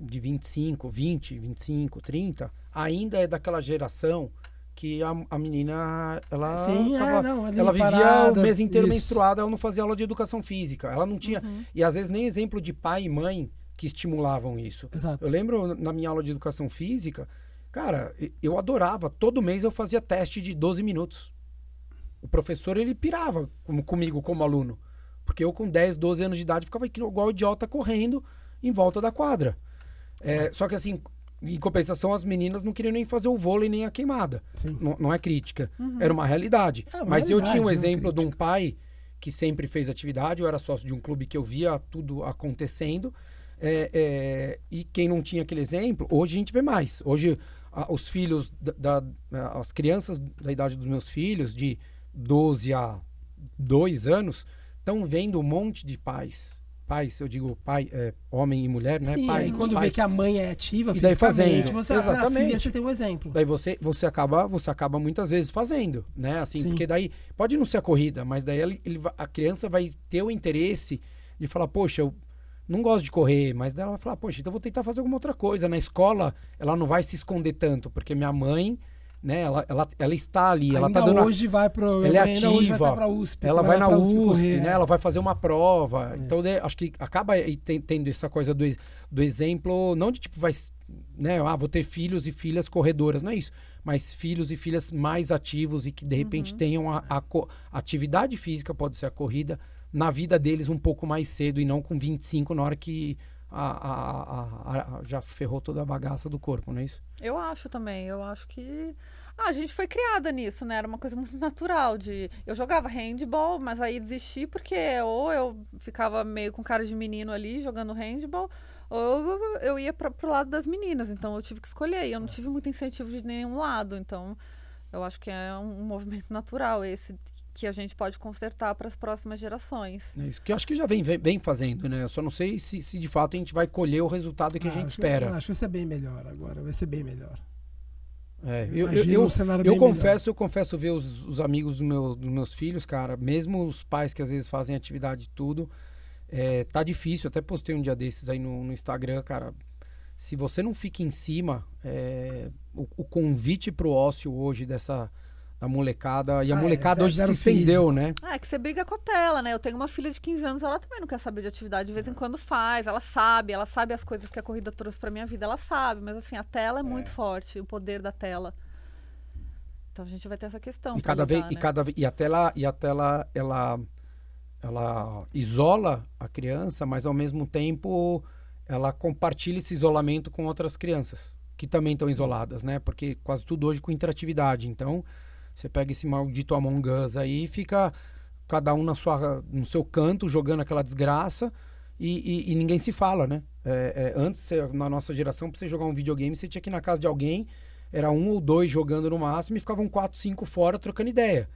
de 25, 20, 25, 30, ainda é daquela geração que a, a menina ela Sim, é, tava, é, não, ela vivia parada, o mês inteiro isso. menstruada, ela não fazia aula de educação física, ela não tinha uhum. e às vezes nem exemplo de pai e mãe que estimulavam isso. Exato. Eu lembro na minha aula de educação física, cara, eu adorava, todo mês eu fazia teste de 12 minutos. O professor ele pirava comigo como aluno, porque eu com 10, 12 anos de idade ficava igual idiota correndo em volta da quadra. É, só que assim, em compensação, as meninas não queriam nem fazer o vôlei nem a queimada. Não, não, é crítica. Uhum. Era uma realidade. É uma Mas realidade, eu tinha um é exemplo de um pai que sempre fez atividade. Eu era sócio de um clube que eu via tudo acontecendo. É, é, e quem não tinha aquele exemplo, hoje a gente vê mais. Hoje, a, os filhos, da, da, as crianças da idade dos meus filhos, de 12 a 2 anos, estão vendo um monte de pais pais, eu digo pai, é, homem e mulher, né? Sim, pai, e quando pais. vê que a mãe é ativa, e daí fazendo, você, exatamente. Filha, você tem um exemplo. Daí você, você acaba, você acaba muitas vezes fazendo, né? Assim, Sim. porque daí pode não ser a corrida, mas daí ele, ele, a criança vai ter o interesse de falar, poxa, eu não gosto de correr, mas daí ela vai falar, poxa, então vou tentar fazer alguma outra coisa. Na escola, ela não vai se esconder tanto, porque minha mãe né? Ela, ela, ela está ali, ela tá dando hoje vai pro ela é ativa, vai pra USP, ela vai na USP, USP né? Ela vai fazer uma prova. Isso. Então, acho que acaba tendo essa coisa do, do exemplo, não de tipo vai, né, ah, vou ter filhos e filhas corredoras, não é isso, mas filhos e filhas mais ativos e que de repente uhum. tenham a, a atividade física pode ser a corrida na vida deles um pouco mais cedo e não com 25 na hora que a, a, a, já ferrou toda a bagaça do corpo, não é isso? Eu acho também. Eu acho que. Ah, a gente foi criada nisso, né? Era uma coisa muito natural de... Eu jogava handball, mas aí desisti porque ou eu ficava meio com cara de menino ali jogando handball, ou eu ia para pro lado das meninas. Então eu tive que escolher. E eu não tive muito incentivo de nenhum lado. Então eu acho que é um, um movimento natural esse que a gente pode consertar para as próximas gerações. É isso que eu acho que já vem, vem, vem, fazendo, né? Eu só não sei se, se de fato a gente vai colher o resultado que ah, a gente espera. Que, acho que vai ser bem melhor agora, vai ser bem melhor. É, eu, eu, eu, um eu confesso, melhor. eu confesso ver os, os amigos do meu, dos meus filhos, cara, mesmo os pais que às vezes fazem atividade e tudo, é, tá difícil. Até postei um dia desses aí no, no Instagram, cara. Se você não fica em cima, é, o, o convite pro ócio hoje dessa da molecada. E a ah, molecada é, hoje se estendeu, físico. né? Ah, é que você briga com a tela, né? Eu tenho uma filha de 15 anos, ela também não quer saber de atividade, de vez em quando faz, ela sabe, ela sabe as coisas que a corrida trouxe pra minha vida, ela sabe, mas assim, a tela é, é. muito forte, o poder da tela. Então a gente vai ter essa questão. E cada vez, né? e cada e a tela, e a tela, ela, ela isola a criança, mas ao mesmo tempo ela compartilha esse isolamento com outras crianças que também estão isoladas, né? Porque quase tudo hoje com interatividade. Então, você pega esse maldito Among Us aí e fica cada um na sua, no seu canto jogando aquela desgraça e, e, e ninguém se fala, né? É, é, antes, na nossa geração, pra você jogar um videogame, você tinha que ir na casa de alguém, era um ou dois jogando no máximo e ficavam quatro, cinco fora trocando ideia.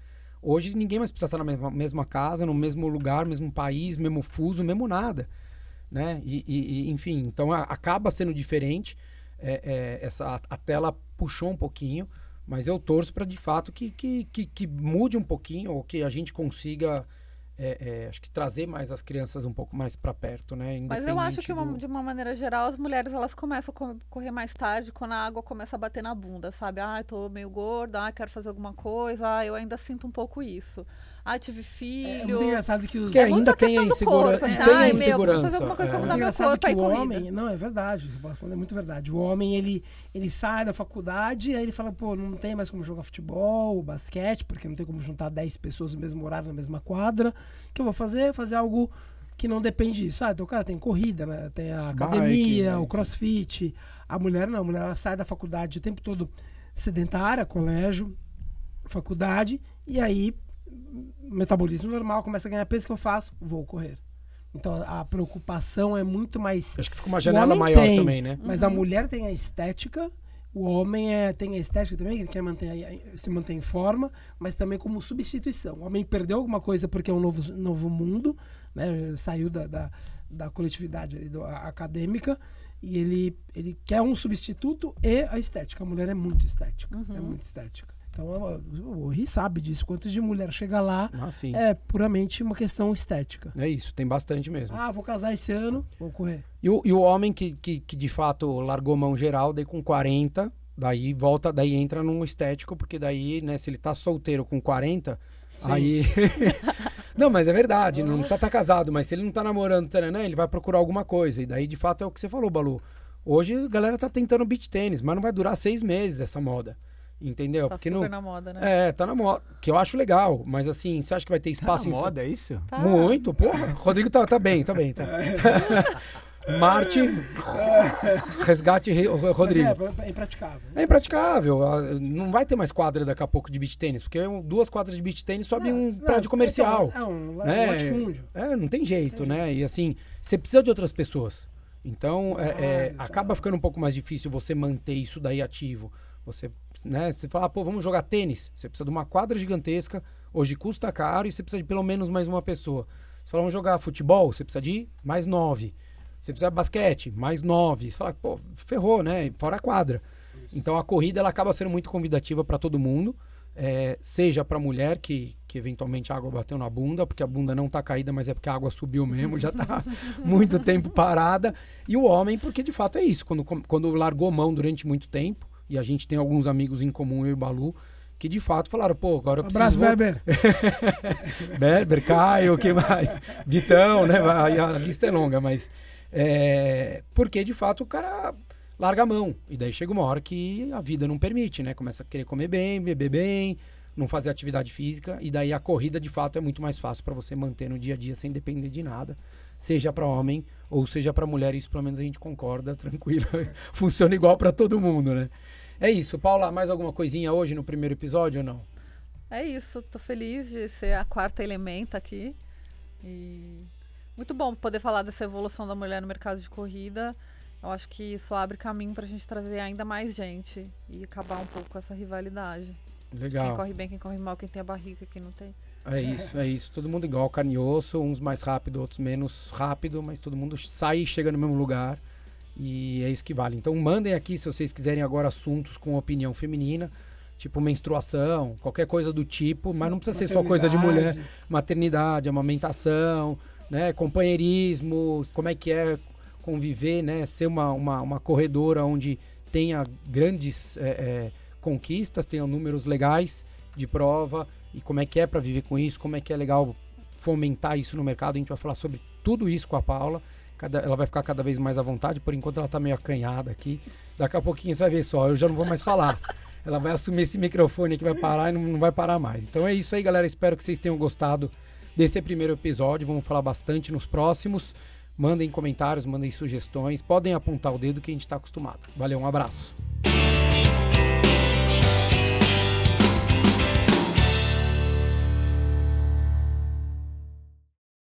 Hoje ninguém mais precisa estar na mesma, mesma casa, no mesmo lugar, mesmo país, mesmo fuso, mesmo nada. Né? E, e enfim, então a, acaba sendo diferente. É, é, essa, a, a tela puxou um pouquinho. Mas eu torço para de fato que, que, que, que, mude um pouquinho, ou que a gente consiga é, é, acho que trazer mais as crianças um pouco mais para perto, né? Mas eu acho que uma, do... de uma maneira geral as mulheres elas começam a correr mais tarde quando a água começa a bater na bunda, sabe? Ah, tô meio gorda, ah, quero fazer alguma coisa, ah, eu ainda sinto um pouco isso ah, tive filho. É muito engraçado que os. Que ainda tem a insegurança. Assim, tem a insegurança. Meu, é. muito engraçado que o homem. Não, é verdade. Você é muito verdade. O homem, ele, ele sai da faculdade, aí ele fala, pô, não tem mais como jogar futebol, basquete, porque não tem como juntar 10 pessoas no mesmo horário, na mesma quadra. O que eu vou fazer? Fazer algo que não depende disso. Ah, então o cara tem corrida, né? Tem a academia, bike, o crossfit. A mulher não, a mulher ela sai da faculdade o tempo todo sedentária, colégio, faculdade, e aí metabolismo normal, começa a ganhar peso que eu faço, vou correr. Então a preocupação é muito mais. Acho que fica uma janela maior tem, também, né? Mas uhum. a mulher tem a estética, o homem é, tem a estética também, ele quer manter, se manter em forma, mas também como substituição. O homem perdeu alguma coisa porque é um novo, novo mundo, né? saiu da, da, da coletividade do, acadêmica e ele, ele quer um substituto e a estética. A mulher é muito estética, é uhum. é muito estética. Então o Ri sabe disso. Quanto de mulher chega lá ah, é puramente uma questão estética. É isso, tem bastante mesmo. Ah, vou casar esse ano, vou correr. E o, e o homem que, que, que de fato largou mão geral, daí com 40, daí volta, daí entra num estético, porque daí, né, se ele tá solteiro com 40, Sim. aí. não, mas é verdade, não precisa estar tá casado, mas se ele não tá namorando, né, ele vai procurar alguma coisa. E daí, de fato, é o que você falou, Balu. Hoje a galera tá tentando beat tênis, mas não vai durar seis meses essa moda. Entendeu? Tá Porque super não... na moda, né? É, tá na moda. Que eu acho legal. Mas assim, você acha que vai ter espaço tá na em moda, é isso? Tá. Muito, porra. Rodrigo tá, tá bem, tá bem. Tá. Marte, resgate Rodrigo. é, é impraticável. É impraticável. Não vai ter mais quadra daqui a pouco de beach tênis, porque duas quadras de beach tênis sobe um não, prédio comercial. É um, é um latifúndio. É, não tem jeito, tem né? Jeito. E assim, você precisa de outras pessoas. Então, é, é, então. acaba ficando um pouco mais difícil você manter isso daí ativo. Você, né, você fala, pô, vamos jogar tênis. Você precisa de uma quadra gigantesca, hoje custa caro e você precisa de pelo menos mais uma pessoa. Você fala, vamos jogar futebol, você precisa de mais nove. Você precisa de basquete, mais nove. Você fala, pô, ferrou, né? Fora a quadra. Isso. Então a corrida ela acaba sendo muito convidativa para todo mundo. É, seja para mulher que, que eventualmente a água bateu na bunda, porque a bunda não está caída, mas é porque a água subiu mesmo, já está muito tempo parada. E o homem, porque de fato é isso, quando, quando largou mão durante muito tempo, e a gente tem alguns amigos em comum, eu e o Balu, que de fato falaram, pô, agora eu preciso... Abraço, Beber. Beber, Caio, que mais? Vitão, né? A, lista é longa, mas... É, porque de fato o cara larga a mão. E daí chega uma hora que a vida não permite, né? Começa a querer comer bem, beber bem, não fazer atividade física. E daí a corrida de fato é muito mais fácil para você manter no dia a dia sem depender de nada seja para homem ou seja para mulher, isso pelo menos a gente concorda, tranquilo. Funciona igual para todo mundo, né? É isso. Paula, mais alguma coisinha hoje no primeiro episódio ou não? É isso. Tô feliz de ser a quarta elementa aqui. E muito bom poder falar dessa evolução da mulher no mercado de corrida. Eu acho que isso abre caminho para a gente trazer ainda mais gente e acabar um pouco com essa rivalidade. Legal. Quem corre bem, quem corre mal, quem tem a barriga, quem não tem. É isso, é isso. Todo mundo igual, carne e osso, uns mais rápido, outros menos rápido, mas todo mundo sai e chega no mesmo lugar. E é isso que vale. Então mandem aqui se vocês quiserem agora assuntos com opinião feminina, tipo menstruação, qualquer coisa do tipo, mas não precisa ser só coisa de mulher, maternidade, amamentação, né, companheirismo, como é que é conviver, né, ser uma, uma, uma corredora onde tenha grandes é, é, conquistas, tenha números legais de prova e como é que é para viver com isso, como é que é legal fomentar isso no mercado. A gente vai falar sobre tudo isso com a Paula. Cada, ela vai ficar cada vez mais à vontade, por enquanto ela está meio acanhada aqui. Daqui a pouquinho você vai ver só, eu já não vou mais falar. Ela vai assumir esse microfone que vai parar e não, não vai parar mais. Então é isso aí, galera. Espero que vocês tenham gostado desse primeiro episódio. Vamos falar bastante nos próximos. Mandem comentários, mandem sugestões. Podem apontar o dedo que a gente está acostumado. Valeu, um abraço.